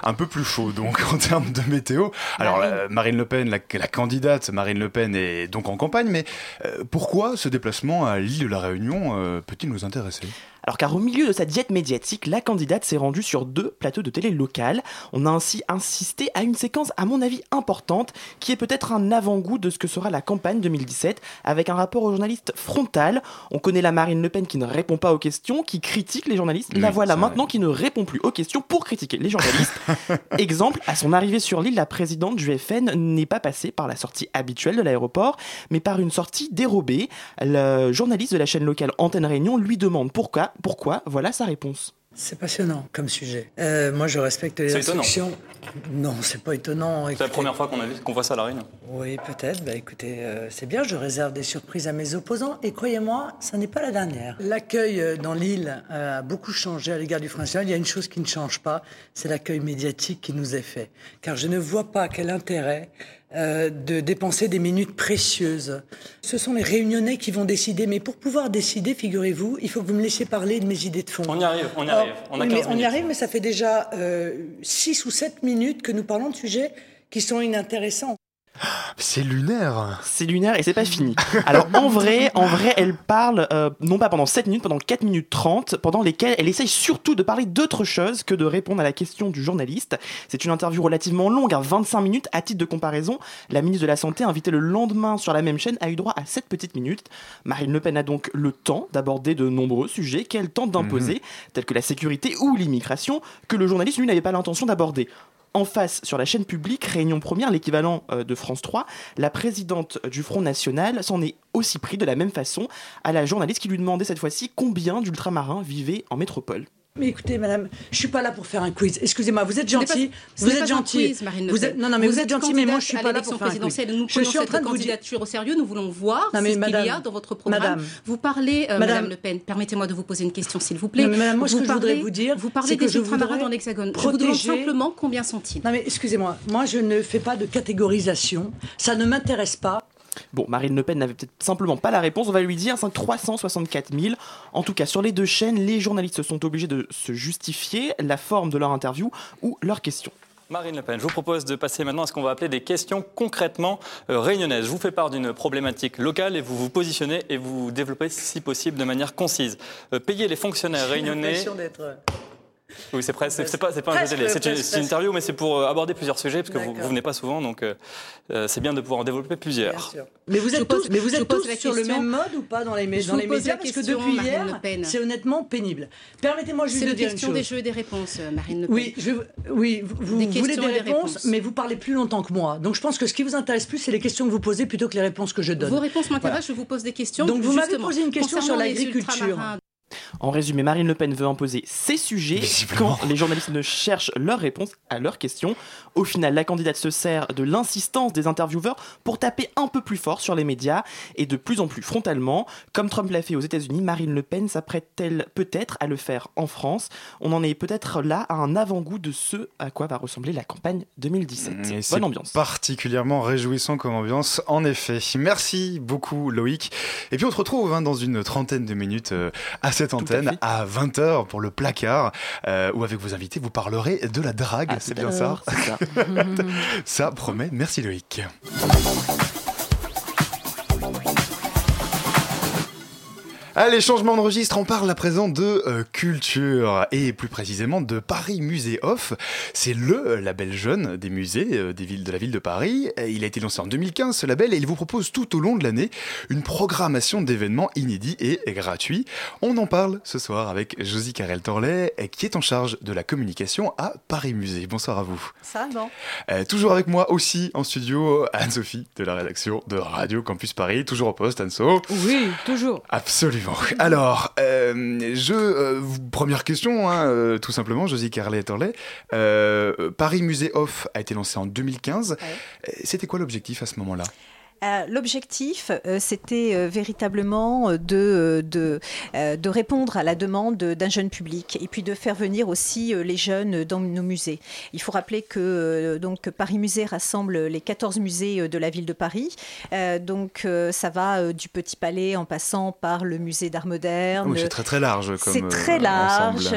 Un peu plus chaud donc en termes de météo. Alors euh, Marine Le Pen, la, la candidate Marine Le Pen est donc en campagne, mais euh, pourquoi ce déplacement à l'île de la Réunion euh, peut-il nous intéresser? Alors car au milieu de sa diète médiatique, la candidate s'est rendue sur deux plateaux de télé locales. On a ainsi insisté à une séquence à mon avis importante, qui est peut-être un avant-goût de ce que sera la campagne 2017, avec un rapport aux journalistes frontal. On connaît la Marine Le Pen qui ne répond pas aux questions, qui critique les journalistes. la voilà vrai. maintenant qui ne répond plus aux questions pour critiquer les journalistes. Exemple, à son arrivée sur l'île, la présidente du FN n'est pas passée par la sortie habituelle de l'aéroport, mais par une sortie dérobée. Le journaliste de la chaîne locale Antenne Réunion lui demande pourquoi, pourquoi, voilà sa réponse. C'est passionnant comme sujet. Euh, moi, je respecte les C'est étonnant. instructions. Non, c'est pas étonnant. C'est la première fois qu'on voit ça à la Réunion. Oui, peut-être. Bah, écoutez, euh, c'est bien. Je réserve des surprises à mes opposants. Et croyez-moi, ça n'est pas la dernière. L'accueil euh, dans l'île a beaucoup changé à l'égard du Front National. Il y a une chose qui ne change pas, c'est l'accueil médiatique qui nous est fait. Car je ne vois pas quel intérêt euh, de dépenser des minutes précieuses. Ce sont les réunionnais qui vont décider. Mais pour pouvoir décider, figurez-vous, il faut que vous me laissiez parler de mes idées de fond. On y arrive, on y arrive. On a oui, mais 15 on y arrive, mais ça fait déjà 6 ou 7 minutes que nous parlons de sujets qui sont inintéressants. C'est lunaire. C'est lunaire et c'est pas fini. Alors en vrai, en vrai, elle parle euh, non pas pendant 7 minutes, pendant 4 minutes 30, pendant lesquelles elle essaye surtout de parler d'autre chose que de répondre à la question du journaliste. C'est une interview relativement longue, à 25 minutes. À titre de comparaison, la ministre de la Santé, invitée le lendemain sur la même chaîne, a eu droit à 7 petites minutes. Marine Le Pen a donc le temps d'aborder de nombreux sujets qu'elle tente d'imposer, tels que la sécurité ou l'immigration, que le journaliste, lui, n'avait pas l'intention d'aborder. En face, sur la chaîne publique, Réunion Première, l'équivalent euh, de France 3, la présidente du Front National s'en est aussi pris de la même façon à la journaliste qui lui demandait cette fois-ci combien d'ultramarins vivaient en métropole. Mais écoutez, madame, je suis pas là pour faire un quiz. Excusez-moi, vous êtes gentil. Vous êtes gentil. quiz, Marine Le Vous Pen. êtes- non, non, mais vous, êtes gentil, mais moi je suis pas là pour faire un quiz. Nous Je suis en train de vous dire. au sérieux. Nous voulons voir mais ce qu'il madame- y a dans votre programme. madame- vous parlez, euh, Madame- Madame Le Pen. Permettez-moi de vous poser une question, s'il vous plaît. Non, mais madame, moi, ce vous que je voudrais vous dire, vous parlez des ultramarins dans l'Hexagone. Je vous demande simplement combien sont-ils? Non, mais excusez-moi, moi je ne fais pas de catégorisation. Ça ne m'intéresse pas. Bon, Marine Le Pen n'avait peut-être simplement pas la réponse, on va lui dire, c'est 364 000. En tout cas, sur les deux chaînes, les journalistes sont obligés de se justifier la forme de leur interview ou leurs questions. Marine Le Pen, je vous propose de passer maintenant à ce qu'on va appeler des questions concrètement euh, réunionnaises. Je vous fais part d'une problématique locale et vous vous positionnez et vous développez si possible de manière concise. Euh, payer les fonctionnaires J'ai réunionnais. Oui, c'est presque, c'est c'est pas, c'est pas un jeu télé, c'est une, c'est interview, mais c'est pour euh, aborder plusieurs sujets parce que vous, vous venez pas souvent, donc euh, euh, c'est bien de pouvoir en développer plusieurs. Mais vous Je êtes pose- tous, mais vous je êtes tous sur le même mode ou pas dans les, Je dans vous les pose médias? Parce que depuis Marine hier, c'est honnêtement pénible. Permettez-moi juste C'est de une dire une question chose. des jeux et des réponses, Marine Le Pen. Oui, je, oui, vous, voulez des réponses, réponses. mais vous parlez plus longtemps que moi. Donc je pense que ce qui vous intéresse plus, c'est les questions que vous posez plutôt que les réponses que je donne. Vos réponses m'intéressent, Voilà. je vous pose des questions. Donc vous m'avez posé une question sur l'agriculture. En résumé, Marine Le Pen veut imposer ses sujets quand les journalistes ne cherchent leurs réponses à leurs questions. Au final, la candidate se sert de l'insistance des intervieweurs pour taper un peu plus fort sur les médias et de plus en plus frontalement. Comme Trump l'a fait aux États-Unis, Marine Le Pen s'apprête-t-elle peut-être à le faire en France? On en est peut-être là à un avant-goût de ce à quoi va ressembler la campagne 2017. Et c'est Bonne ambiance. Particulièrement réjouissant comme ambiance, en effet. Merci beaucoup, Loïc. Et puis on se retrouve hein, dans une trentaine de minutes euh, à cette antenne, à, 20h pour le placard, euh, où avec vos invités, vous parlerez de la drague. Ah, c'est bien ça ça. Ça promet. Merci, Loïc. Allez, changement de registre, on parle à présent de euh, culture et plus précisément de Paris Musée Off. C'est le label jeune des musées euh, des villes, de la ville de Paris. Il a été lancé en 2015 ce label et il vous propose tout au long de l'année une programmation d'événements inédits et gratuits. On en parle ce soir avec Josie Carrel Torlet qui est en charge de la communication à Paris Musée. Bonsoir à vous. Ça, Euh, toujours avec moi aussi en studio Anne-Sophie de la rédaction de Radio Campus Paris, toujours au poste Anne-So. Oui, toujours. Absolument. Alors, euh, je, euh, première question, hein, euh, tout simplement, Josie Carlet Torlet. Euh, Paris Musée Off a été lancé en 2015. Euh, C'était quoi l'objectif à ce moment-là? Euh, L'objectif, euh, c'était euh, véritablement de, de, de répondre à la demande d'un jeune public et puis de faire venir aussi les jeunes dans nos musées. Il faut rappeler que donc, Paris Musée rassemble les 14 musées de la ville de Paris. Donc ça va du Petit Palais en passant par le musée d'art moderne. Oui, c'est très très large C'est très large.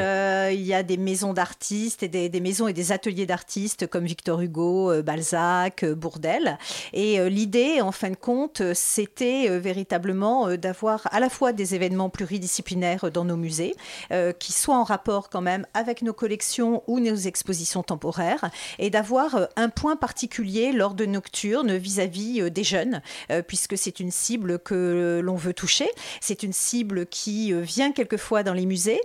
il y a des maisons d'artistes et des, des maisons et des ateliers d'artistes comme Victor Hugo, Balzac, Bourdelle. Et l'idée, en fin de compte, euh, c'était euh, véritablement euh, d'avoir à la fois des événements pluridisciplinaires dans nos musées, qui soient en rapport quand même avec nos collections ou nos expositions temporaires, et d'avoir un point particulier lors de nocturnes vis-à-vis des jeunes, puisque c'est une cible que l'on veut toucher. C'est une cible qui vient quelquefois dans les musées,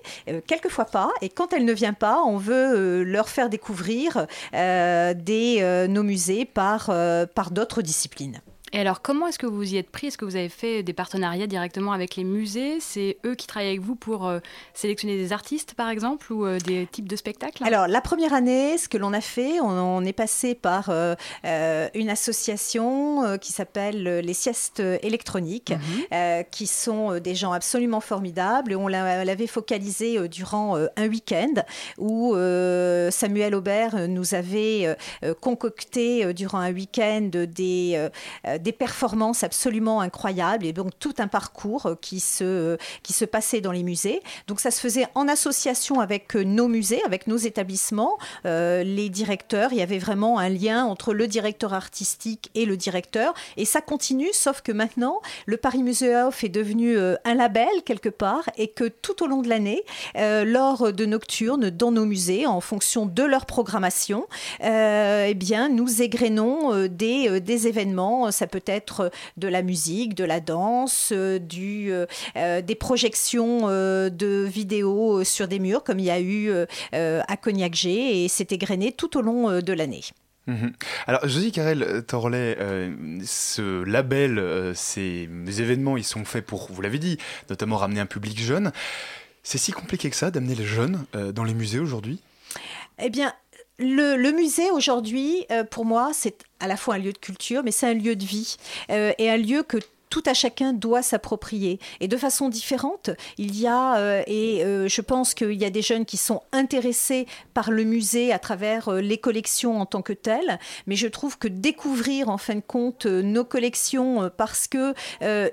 quelquefois pas. Et quand elle ne vient pas, on veut leur faire découvrir nos musées par d'autres disciplines. Et alors, comment est-ce que vous y êtes pris? Est-ce que vous avez fait des partenariats directement avec les musées? C'est eux qui travaillent avec vous pour euh, sélectionner des artistes, par exemple, ou euh, des types de spectacles? Alors, la première année, ce que l'on a fait, on, on est passé par euh, une association qui s'appelle les siestes électroniques, euh, qui sont des gens absolument formidables. On l'a- l'avait focalisé durant un week-end où Samuel Aubert nous avait concocté durant un week-end des, des performances absolument incroyables et donc tout un parcours qui se, qui se passait dans les musées. Donc ça se faisait en association avec euh, nos musées, avec nos établissements, euh, les directeurs. Il y avait vraiment un lien entre le directeur artistique et le directeur. Et ça continue, sauf que maintenant, le Paris Museum est devenu euh, un label quelque part et que tout au long de l'année, lors de nocturnes dans nos musées, en fonction de leur programmation, euh, eh bien, nous égrénons des, des événements. Peut être de la musique, de la danse, euh, du, euh, euh, des projections euh, de vidéos euh, sur des murs, comme il y a eu euh, euh, à Cognac-G, et c'est égrené tout au long euh, de l'année. Mhm. Alors, Josie Carrel Torlet, euh, ce label, euh, ces événements, ils sont faits pour, vous l'avez dit, notamment ramener un public jeune. C'est si compliqué que ça d'amener les jeunes euh, dans les musées aujourd'hui? Eh bien, le, musée aujourd'hui, euh, pour moi, c'est à la fois un lieu de culture, mais c'est un lieu de vie euh, et un lieu que tout à chacun doit s'approprier. Et de façon différente, il y a, euh, et euh, je pense qu'il y a des jeunes qui sont intéressés par le musée à travers euh, les collections en tant que telles, mais je trouve que découvrir en fin de compte nos collections parce que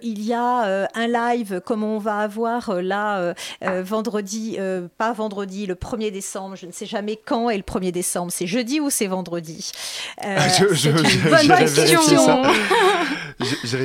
il y a un live comme on va avoir là vendredi, pas vendredi, le 1er décembre, je ne sais jamais quand est le 1er décembre, c'est jeudi ou c'est vendredi? Je- je- une je- bonne j'irai question.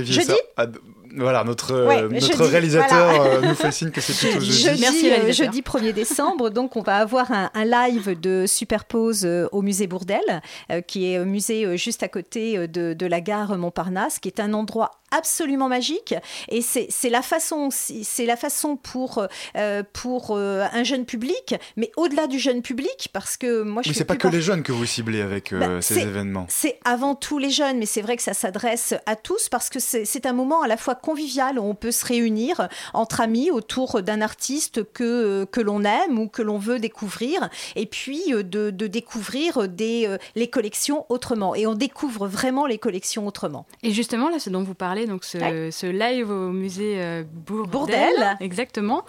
Jeudi? uh, voilà, notre, euh, Ouais, notre jeudi, réalisateur voilà. euh, nous fait signe que c'est plutôt jeudi. Jeudi, Merci, euh, jeudi 1er décembre, donc on va avoir un, un live de Superpose au musée Bourdelle, euh, qui est un musée juste à côté de, de la gare Montparnasse, qui est un endroit absolument magique. Et c'est c'est la façon, c'est la façon pour euh, pour euh, un jeune public, mais au-delà du jeune public, parce que moi je Mais fais c'est pas que par- les jeunes que vous ciblez avec euh, Bah, ces événements. C'est avant tout les jeunes, mais c'est vrai que ça s'adresse à tous parce que c'est c'est un moment à la fois convivial où on peut se réunir entre amis autour d'un artiste que, que l'on aime ou que l'on veut découvrir, et puis euh, de, de découvrir des, euh, les collections autrement. Et on découvre vraiment les collections autrement. Et justement, là, ce dont vous parlez, donc ce, Ouais. ce live au musée euh, Bourdelle. Bourdelle. Exactement.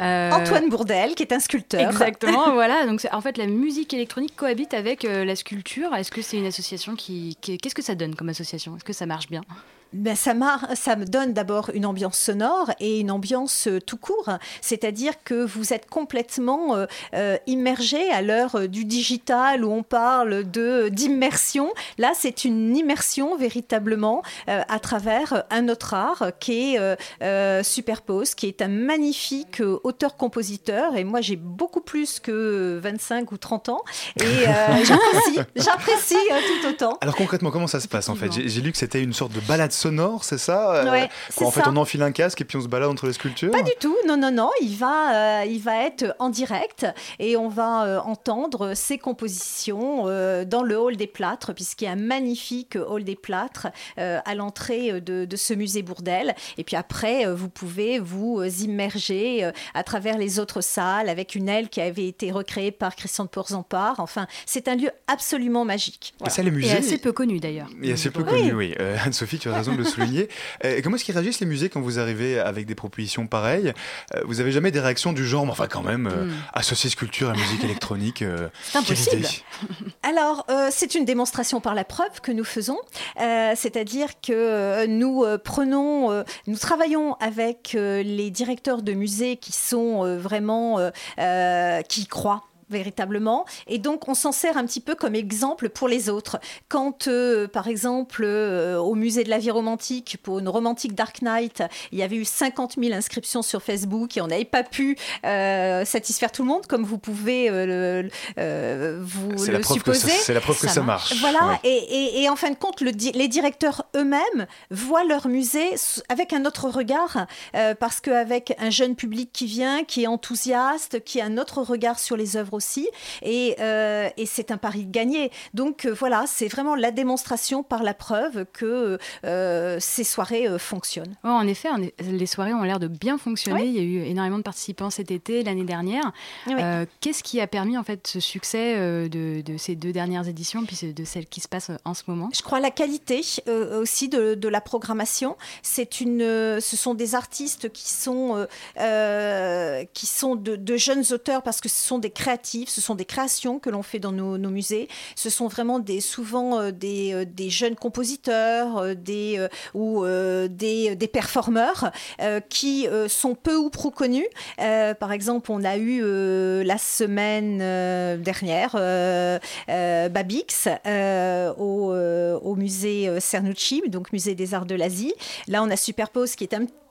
Euh, Antoine Bourdelle, qui est un sculpteur. Exactement, voilà. Donc, en fait, la musique électronique cohabite avec la sculpture. Est-ce que c'est une association qui. qui- Qu'est-ce que ça donne comme association? Est-ce que ça marche bien? Ben, ça, me donne d'abord une ambiance sonore et une ambiance euh, tout court. C'est-à-dire que vous êtes complètement euh, euh, immergé à l'heure du digital où on parle de d'immersion. Là, c'est une immersion véritablement euh, à travers un autre art qui est euh, Superpose, qui est un magnifique auteur-compositeur. Et moi, j'ai beaucoup plus que 25 ou 30 ans. Et j'apprécie, j'apprécie tout autant. Alors concrètement, comment ça se passe en fait? J'ai j'ai lu que c'était une sorte de balade sonore, c'est ça Euh, Ouais, quoi, En fait, ça. on enfile un casque et puis on se balade entre les sculptures Pas du tout, non, non, non. Il va, euh, il va être en direct et on va euh, entendre ses compositions euh, dans le hall des plâtres, puisqu'il y a un magnifique hall des plâtres euh, à l'entrée de, de ce musée Bourdelle. Et puis après, vous pouvez vous immerger à travers les autres salles avec une aile qui avait été recréée par Christian de Porzampar. Enfin, c'est un lieu absolument magique. Et ça, les Et musées. assez peu connu d'ailleurs. Et assez peu Oui. connu, oui. Euh, Anne-Sophie, tu as raison de le souligner. Euh, comment est-ce qu'ils réagissent les musées quand vous arrivez avec des propositions pareilles? Euh, Vous avez jamais des réactions du genre, enfin quand même, euh, Hmm. associer sculpture et musique électronique euh, C'est impossible. Alors, c'est une démonstration par la preuve que nous faisons, c'est-à-dire que nous prenons, nous travaillons avec les directeurs de musées qui sont vraiment, qui y croient véritablement. Et donc, on s'en sert un petit peu comme exemple pour les autres. Quand, euh, par exemple, euh, au musée de la vie romantique, pour une romantique Dark Knight, il y avait eu 50 000 inscriptions sur Facebook et on n'avait pas pu euh, satisfaire tout le monde, comme vous pouvez le, vous le supposer. c'est la preuve que ça marche. Voilà, Ouais. et, et- et en fin de compte, le di- les directeurs eux-mêmes voient leur musée avec un autre regard, parce qu'avec un jeune public qui vient, qui est enthousiaste, qui a un autre regard sur les œuvres aussi, et, euh, et c'est un pari gagné. Donc euh, voilà, c'est vraiment la démonstration par la preuve que euh, ces soirées fonctionnent. Ouais, en effet, est- les soirées ont l'air de bien fonctionner. Oui. Il y a eu énormément de participants cet été, l'année dernière. Oui. Euh, Qu'est-ce qui a permis en fait ce succès de, de ces deux dernières éditions, puis de celle qui se passe en ce moment? Je crois la qualité aussi de, de la programmation. C'est une, ce sont des artistes qui sont, qui sont de, de jeunes auteurs parce que ce sont des ce sont des créations que l'on fait dans nos, musées. Ce sont vraiment des, souvent euh, des, euh, des jeunes compositeurs euh, des, ou des, des performeurs qui sont peu ou prou connus. Par exemple, on a eu la semaine dernière Babix au, au musée Cernucci, donc musée des arts de l'Asie. Là, on a Superpose qui est un qui,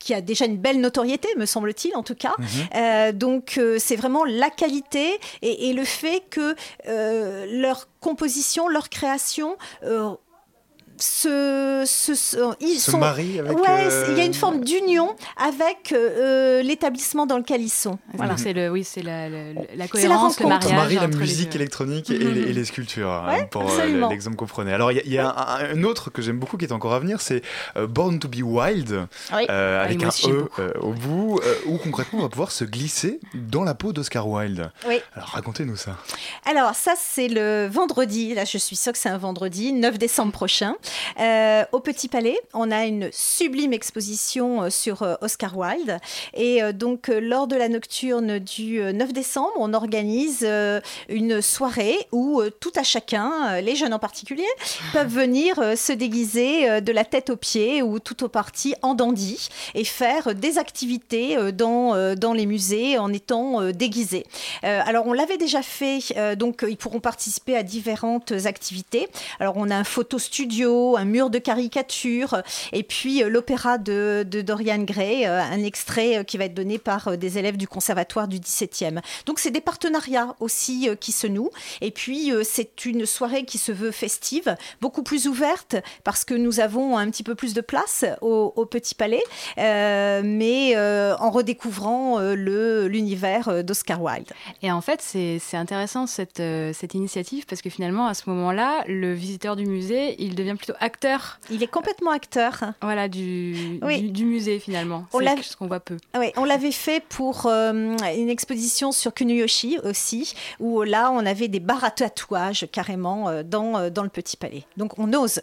qui a déjà une belle notoriété, me semble-t-il en tout cas. Mhm. Euh, donc euh, c'est vraiment la qualité et, et le fait que euh, leur composition, leur création se, se, se- ils Se sont marient avec, ouais, euh, il y a une forme d'union avec euh, l'établissement dans lequel ils sont. Voilà, c'est le, oui, c'est la, la, la C'est la cohérence, le rencontre. On mariage marie la musique électronique et, les, et les sculptures, hein, Ouais, pour euh, l'exemple qu'on prenait. Alors, il y a, il y a un, un autre que j'aime beaucoup qui est encore à venir, c'est euh, Born to be Wild, Oui. euh, Ah, avec moi un E euh, au bout, euh, où concrètement on va pouvoir se glisser dans la peau d'Oscar Wilde. Oui. Alors, racontez-nous ça. Alors ça c'est le vendredi, là je suis sûre que c'est un vendredi, 9 décembre prochain, Euh, au Petit Palais. On a une sublime exposition euh, sur euh, Oscar Wilde. Et donc lors de la nocturne du euh, 9 décembre, on organise une soirée où tout à chacun, les jeunes en particulier, peuvent venir se déguiser de la tête aux pieds ou tout au parti en dandy et faire des activités dans, dans les musées en étant déguisés. Alors on l'avait déjà fait, donc ils pourront participer à différentes activités. Alors on a un photo studio, un mur de caricature, et puis euh, l'opéra de, Dorian Gray, euh, un extrait euh, qui va être donné par des élèves du conservatoire du 17e. Donc c'est des partenariats aussi qui se nouent. Et puis c'est une soirée qui se veut festive, beaucoup plus ouverte, parce que nous avons un petit peu plus de place au, Petit Palais, mais en redécouvrant l'univers d'Oscar Wilde. Et en fait, c'est intéressant cette, cette initiative parce que finalement, à ce moment-là, le visiteur du musée, il devient plutôt acteur. Il est complètement acteur. Voilà, du, Oui. du, du musée finalement. On C'est ce qu'on voit peu. Oui, on l'avait fait pour euh, une exposition sur Kunuyoshi aussi, où là, on avait des barres à tatouages carrément euh, dans, euh, dans le Petit Palais. Donc on ose.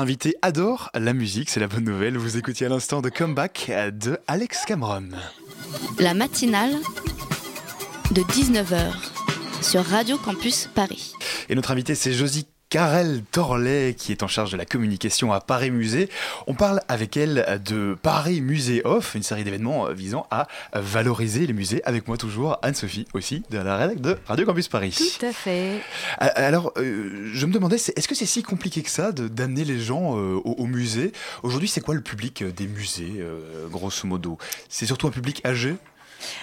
invité adore la musique, c'est la bonne nouvelle. Vous écoutez à l'instant de Comeback de Alex Cameron. La matinale de 19h sur Radio Campus Paris. Et notre invité, c'est Josie Karel Torlet, qui est en charge de la communication à Paris Musée. On parle avec elle de Paris Musée Off, une série d'événements euh, visant à euh, valoriser les musées. Avec moi toujours Anne-Sophie aussi de la rédac de Radio Campus Paris. Tout à fait. Euh, alors, je me demandais, est-ce que c'est si compliqué que ça d'amener les gens au, musée? Aujourd'hui, c'est quoi le public des musées, grosso modo? C'est surtout un public âgé?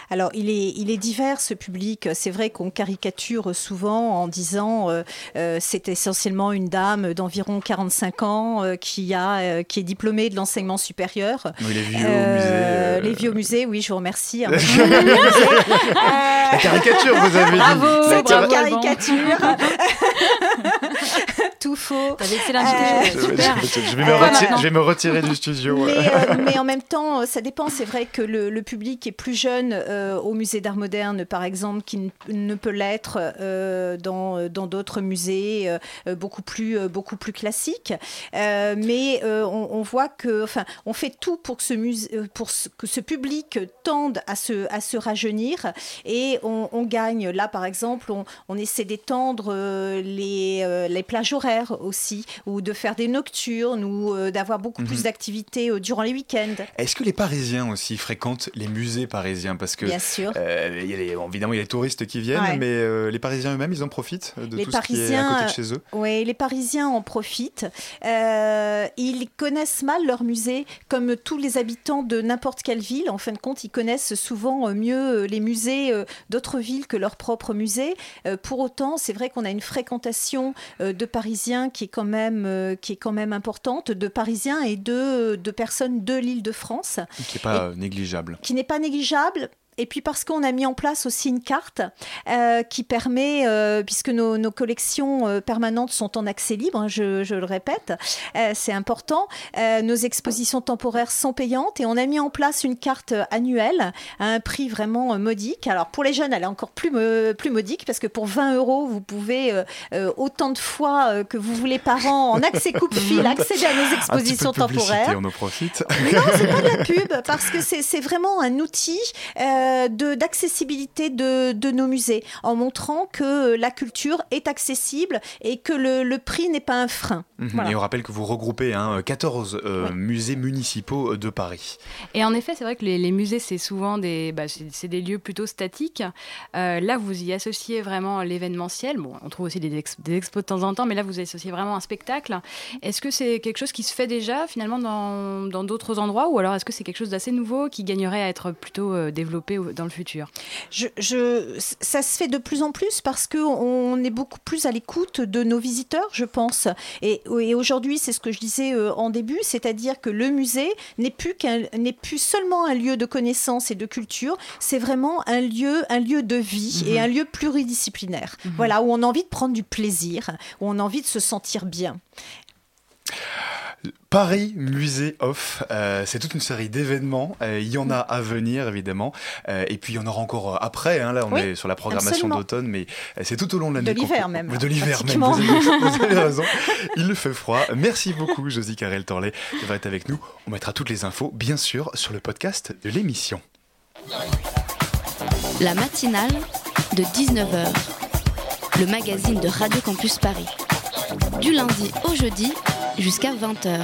Alors, il est, divers ce public. C'est vrai qu'on caricature souvent en disant euh, euh, c'est essentiellement une dame d'environ 45 ans euh, qui, est diplômée de l'enseignement supérieur. Les vieux musées. Les vieux musées. oui, je vous remercie. Ah, la caricature, vous avez dit. Bravo, c'est une caricature. tout faux. Excellent Je, vais me retirer, du studio. Mais, euh, mais en même temps, euh, ça dépend. C'est vrai que le, le public est plus jeune euh, au musée d'art moderne, par exemple, qui ne, peut l'être euh, dans dans d'autres musées beaucoup plus euh, beaucoup plus classiques. Euh, mais euh, on, on voit que, enfin, on fait tout pour que ce musée, pour ce- que ce public tende à se à se rajeunir et on, on gagne. Là, par exemple, on, on essaie d'étendre les euh, les plages horaires aussi, ou de faire des nocturnes, ou euh, d'avoir beaucoup Mhm. plus d'activités euh, durant les week-ends. Est-ce que les Parisiens aussi fréquentent les musées parisiens? Parce que Bien sûr. euh, il y a les- évidemment il y a les touristes qui viennent, Ouais. mais les Parisiens eux-mêmes ils en profitent de les tout ce qui est à côté de chez eux? Oui, les Parisiens en profitent. Ils connaissent mal leur musée, comme tous les habitants de n'importe quelle ville. En fin de compte, ils connaissent souvent mieux les musées d'autres villes que leur propre musée. Pour autant, c'est vrai qu'on a une fréquentation de Parisiens qui est quand même euh, qui est quand même importante, de Parisiens et de, de personnes de Qui est pas euh, négligeable. qui n'est pas négligeable. Et puis parce qu'on a mis en place aussi une carte euh, qui permet, euh, puisque nos, nos collections euh, permanentes sont en accès libre, hein, je, je le répète, euh, c'est important, euh, nos expositions temporaires sont payantes et on a mis en place une carte annuelle à un prix vraiment euh, modique. Alors pour les jeunes, elle est encore plus, plus modique parce que pour 20 euros, vous pouvez euh, euh, autant de fois que vous voulez par an en accès coupe-fil accéder à nos expositions Un petit peu de publicité, temporaires. on en profite. Non, c'est pas de la pub, parce que c'est c'est vraiment un outil euh, de- d'accessibilité de, de nos musées, en montrant que la culture est accessible et que le, le prix n'est pas un frein. Mhm. Voilà. Et on rappelle que vous regroupez hein, 14 euh, musées municipaux de Paris. Et en effet, c'est vrai que les, les musées, c'est souvent des, bah, c'est des lieux plutôt statiques. Euh, là, vous y associez vraiment l'événementiel. Bon, on trouve aussi des, ex- des expos de temps en temps, mais là, vous associez vraiment un spectacle. Est-ce que c'est quelque chose qui se fait déjà finalement dans dans d'autres endroits, ou alors est-ce que c'est quelque chose d'assez nouveau qui gagnerait à être plutôt euh, développé dans le futur? Je, je- ça se fait de plus en plus parce qu'on est beaucoup plus à l'écoute de nos visiteurs, je pense. Et, et aujourd'hui, c'est ce que je disais euh, en début, c'est-à-dire que le musée n'est plus, n'est plus seulement un lieu de connaissance et de culture, c'est vraiment un lieu, un lieu de vie Mhm. et un lieu pluridisciplinaire. Voilà, où on a envie de prendre du plaisir, où on a envie de se sentir bien. Paris Musée Off, euh, c'est toute une série d'événements. Euh, il y en a à venir évidemment, Euh, et puis il y en aura encore après. hein. Là, on Oui, est sur la programmation d'automne, mais c'est tout au long de l'année. De l'hiver même, De l'hiver même. pratiquement. Vous avez, vous avez raison. Il fait froid. Merci beaucoup, Josie Carrel Torlet, d'avoir été avec nous. On mettra toutes les infos, bien sûr, sur le podcast de l'émission. La matinale de 19h, le magazine de Radio Campus Paris. Du lundi au jeudi jusqu'à 20h.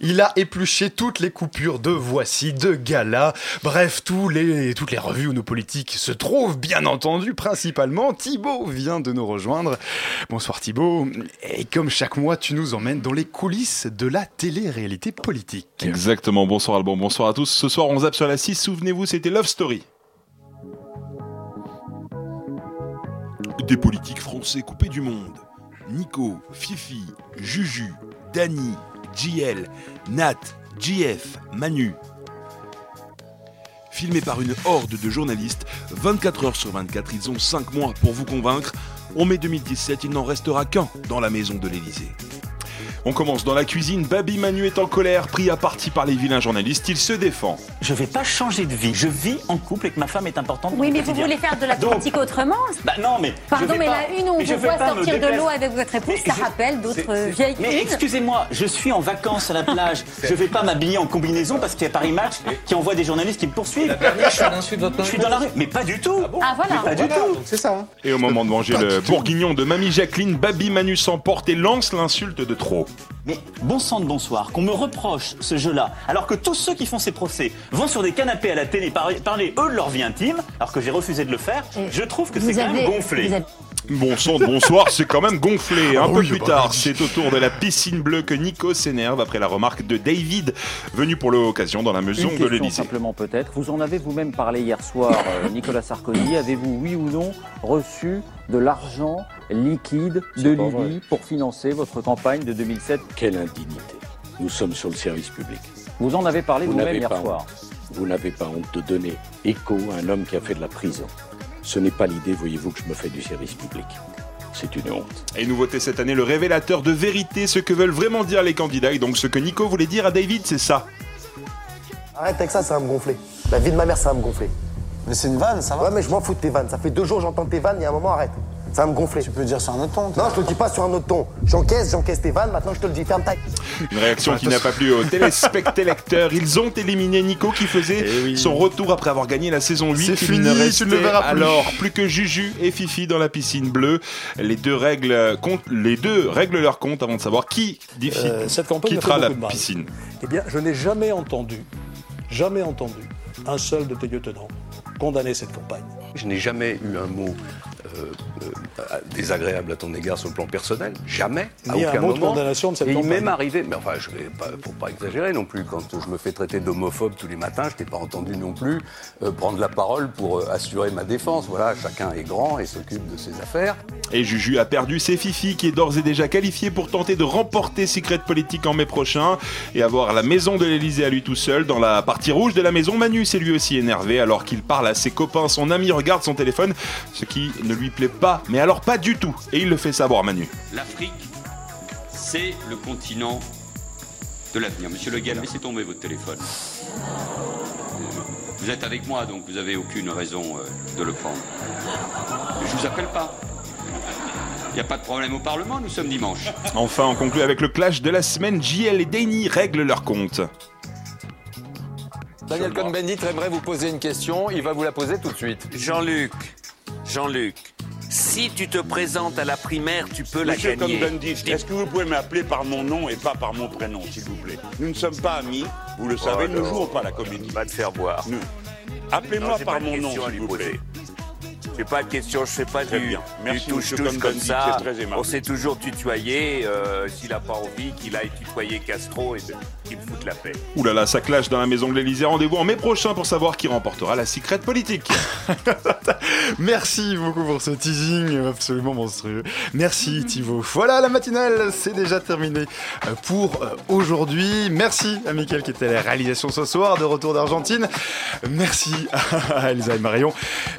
Il a épluché toutes les coupures de Voici, de Gala, bref, tous les, toutes les revues où nos politiques se trouvent, bien entendu, principalement. Thibaut vient de nous rejoindre. Bonsoir Thibaut. Et comme chaque mois, tu nous emmènes dans les coulisses de la télé-réalité politique. Exactement, bonsoir Alban, bonsoir à tous. Ce soir, on zappe sur la 6, souvenez-vous, c'était Love Story. Des politiques français coupés du monde. Nico, Fifi, Juju, Dani, JL, Nat, JF, Manu. Filmés par une horde de journalistes, 24 heures sur 24, ils ont 5 mois pour vous convaincre. En mai 2017, il n'en restera qu'un dans la maison de l'Élysée. On commence dans la cuisine. Babi Manu est en colère, pris à partie par les vilains journalistes. Il se défend. Je vais pas changer de vie. Je vis en couple et que ma femme est importante. Oui, mais vous voulez faire de la politique autrement Bah non, mais. Pardon, mais pas- la une où on vous voit sortir de l'eau avec votre épouse, ça je- rappelle d'autres vieilles Mais excusez-moi, je suis en vacances à la plage. je vais pas m'habiller en combinaison parce qu'il y a Paris Match qui envoie des journalistes qui me poursuivent. Je suis dans la rue. Mais pas du tout. Ah, voilà. Mais pas du tout. C'est ça. Et au moment de manger le bourguignon de Mamie Jacqueline, Babi Manu s'emporte et lance l'insulte de trop. Mais bon sang de bonsoir, qu'on me reproche ce jeu-là, alors que tous ceux qui font ces procès vont sur des canapés à la télé par- parler eux de leur vie intime, alors que j'ai refusé de le faire, je trouve que c'est quand même gonflé. Bon sang de bonsoir, c'est quand même gonflé. Un Ah peu oui, plus bah tard, c'est au tour de la piscine bleue que Nico s'énerve après la remarque de David, venu pour l'occasion dans la maison Une de l'Élysée. simplement peut-être. Vous en avez vous-même parlé hier soir, euh, Nicolas Sarkozy. Avez-vous, oui ou non, reçu de l'argent liquide de vrai. pour financer votre campagne de 2007 Quelle indignité. Nous sommes sur le service public. Vous en avez parlé Vous vous-même n'avez hier soir. honte. Vous n'avez pas honte de donner écho à un homme qui a fait de la prison. Ce n'est pas l'idée, voyez-vous, que je me fais du service public. C'est une honte. Et nouveauté cette année, le révélateur de vérité, ce que veulent vraiment dire les candidats. Et donc ce que Nico voulait dire à David, c'est ça. Arrête avec ça, ça va me gonfler. La vie de ma mère, ça va me gonfler. Mais c'est une vanne, ça va Ouais, mais je m'en fous de tes vannes. Ça fait deux jours que j'entends tes vannes, il y a un moment, arrête. Ça va me gonfler. Tu peux dire sur un autre ton. Non, je te le dis pas sur un autre ton. J'encaisse, j'encaisse tes vannes, maintenant je te le dis, ferme ta Une réaction qui n'a pas plu aux téléspectateurs. Ils ont éliminé Nico qui faisait son retour après avoir gagné la saison 8. C'est fini, ne tu ne le verras plus. alors plus que Juju et Fifi dans la piscine bleue. Les deux règles comptent, les deux règlent leur compte avant de savoir qui défi- Euh, cette campagne quittera la piscine. Eh bien, je n'ai jamais entendu, jamais entendu un seul de tes lieutenants condamner cette campagne. Je n'ai jamais eu un mot euh, désagréable à ton égard sur le plan personnel. Jamais. À Ni un aucun mot de moment. condamnation de cette Et il m'est arrivé, mais enfin, je vais pas, faut pas exagérer non plus. Quand je me fais traiter d'homophobe tous les matins, je t'ai pas entendu non plus euh, prendre la parole pour euh, assurer ma défense. Voilà, chacun est grand et s'occupe de ses affaires. Et Juju a perdu ses Fifi qui est d'ores et déjà qualifié pour tenter de remporter Secret Politique en mai prochain et avoir la maison de l'Elysée à lui tout seul. Dans la partie rouge de la maison, Manu s'est lui aussi énervé alors qu'il parle à ses copains. Son ami regarde son téléphone, ce qui ne lui plaît pas, mais alors pas du tout. Et il le fait savoir, Manu. L'Afrique, c'est le continent de l'avenir. Monsieur Le Guen, laissez tomber votre téléphone. Euh, Vous êtes avec moi, donc vous n'avez aucune raison euh, de le prendre. Mais je vous appelle pas. Il n'y a pas de problème au Parlement, nous sommes dimanche. Enfin, on conclut avec le clash de la semaine. JL et Danny règlent leur compte. Daniel Cohn-Bendit aimerait vous poser une question. Il va vous la poser tout de suite. Jean-Luc, Jean-Luc, si tu te présentes à la primaire, tu peux la Monsieur gagner. Cohn-Bendit, est-ce que vous pouvez m'appeler par mon nom et pas par mon prénom, s'il vous plaît? Nous ne sommes pas amis, vous le savez, nous ne jouons pas la comédie. Va te faire boire. Appelez-moi par mon nom, s'il vous plaît. J'ai pas de question, je fais pas Très du, touche-touche comme ça. On s'est toujours tutoyé. euh, S'il a pas envie, qu'il aille tutoyer Castro et de- qu'il me foute la paix. Ouh là là, ça clash dans la maison de l'Elysée. Rendez-vous en mai prochain pour savoir qui remportera la Secret Politique. Merci beaucoup pour ce teasing absolument monstrueux. Merci Thibaut. Voilà, la matinale, c'est déjà terminé euh, pour euh, aujourd'hui. Merci à Mickaël qui était à la réalisation ce soir, de retour d'Argentine. Merci à Elsa et Marion.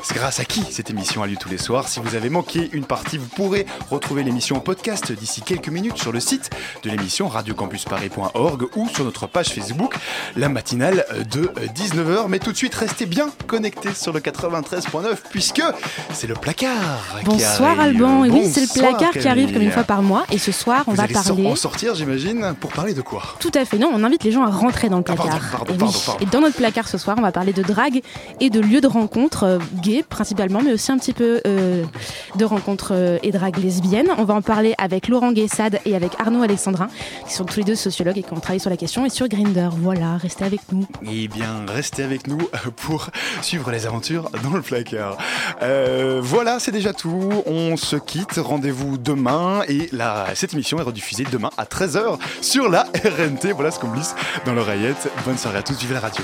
C'est grâce à qui cette émission a lieu tous les soirs. Si vous avez manqué une partie, vous pourrez retrouver l'émission en podcast d'ici quelques minutes sur le site de l'émission radiocampusparis.org ou sur notre page Facebook, la matinale de 19h. Mais tout de suite, restez bien connectés sur le 93.9 puisque c'est le placard. Bonsoir. Alban, et oui c'est le placard qui arrive comme une fois par mois et ce soir on Vous va allez parler... en sortir, j'imagine, pour parler de quoi? Tout à fait, non, on invite les gens à rentrer dans le placard. Ah, pardon, et, oui. Et dans notre placard ce soir, on va parler de drague et de lieux de rencontre euh, gays principalement, mais aussi un petit peu euh, de rencontres euh, et drague lesbiennes. On va en parler avec Laurent Guessade et avec Arnaud Alexandrin, qui sont tous les deux sociologues et qui ont travaillé sur la question, et sur Grinder. Voilà, restez avec nous. Eh bien, restez avec nous euh, pour suivre les aventures dans le placard. Voilà, c'est déjà tout. On se quitte. Rendez-vous demain. Et cette émission est rediffusée demain à 13h sur la RNT. Voilà ce qu'on glisse dans l'oreillette. Bonne soirée à tous. Vive la radio.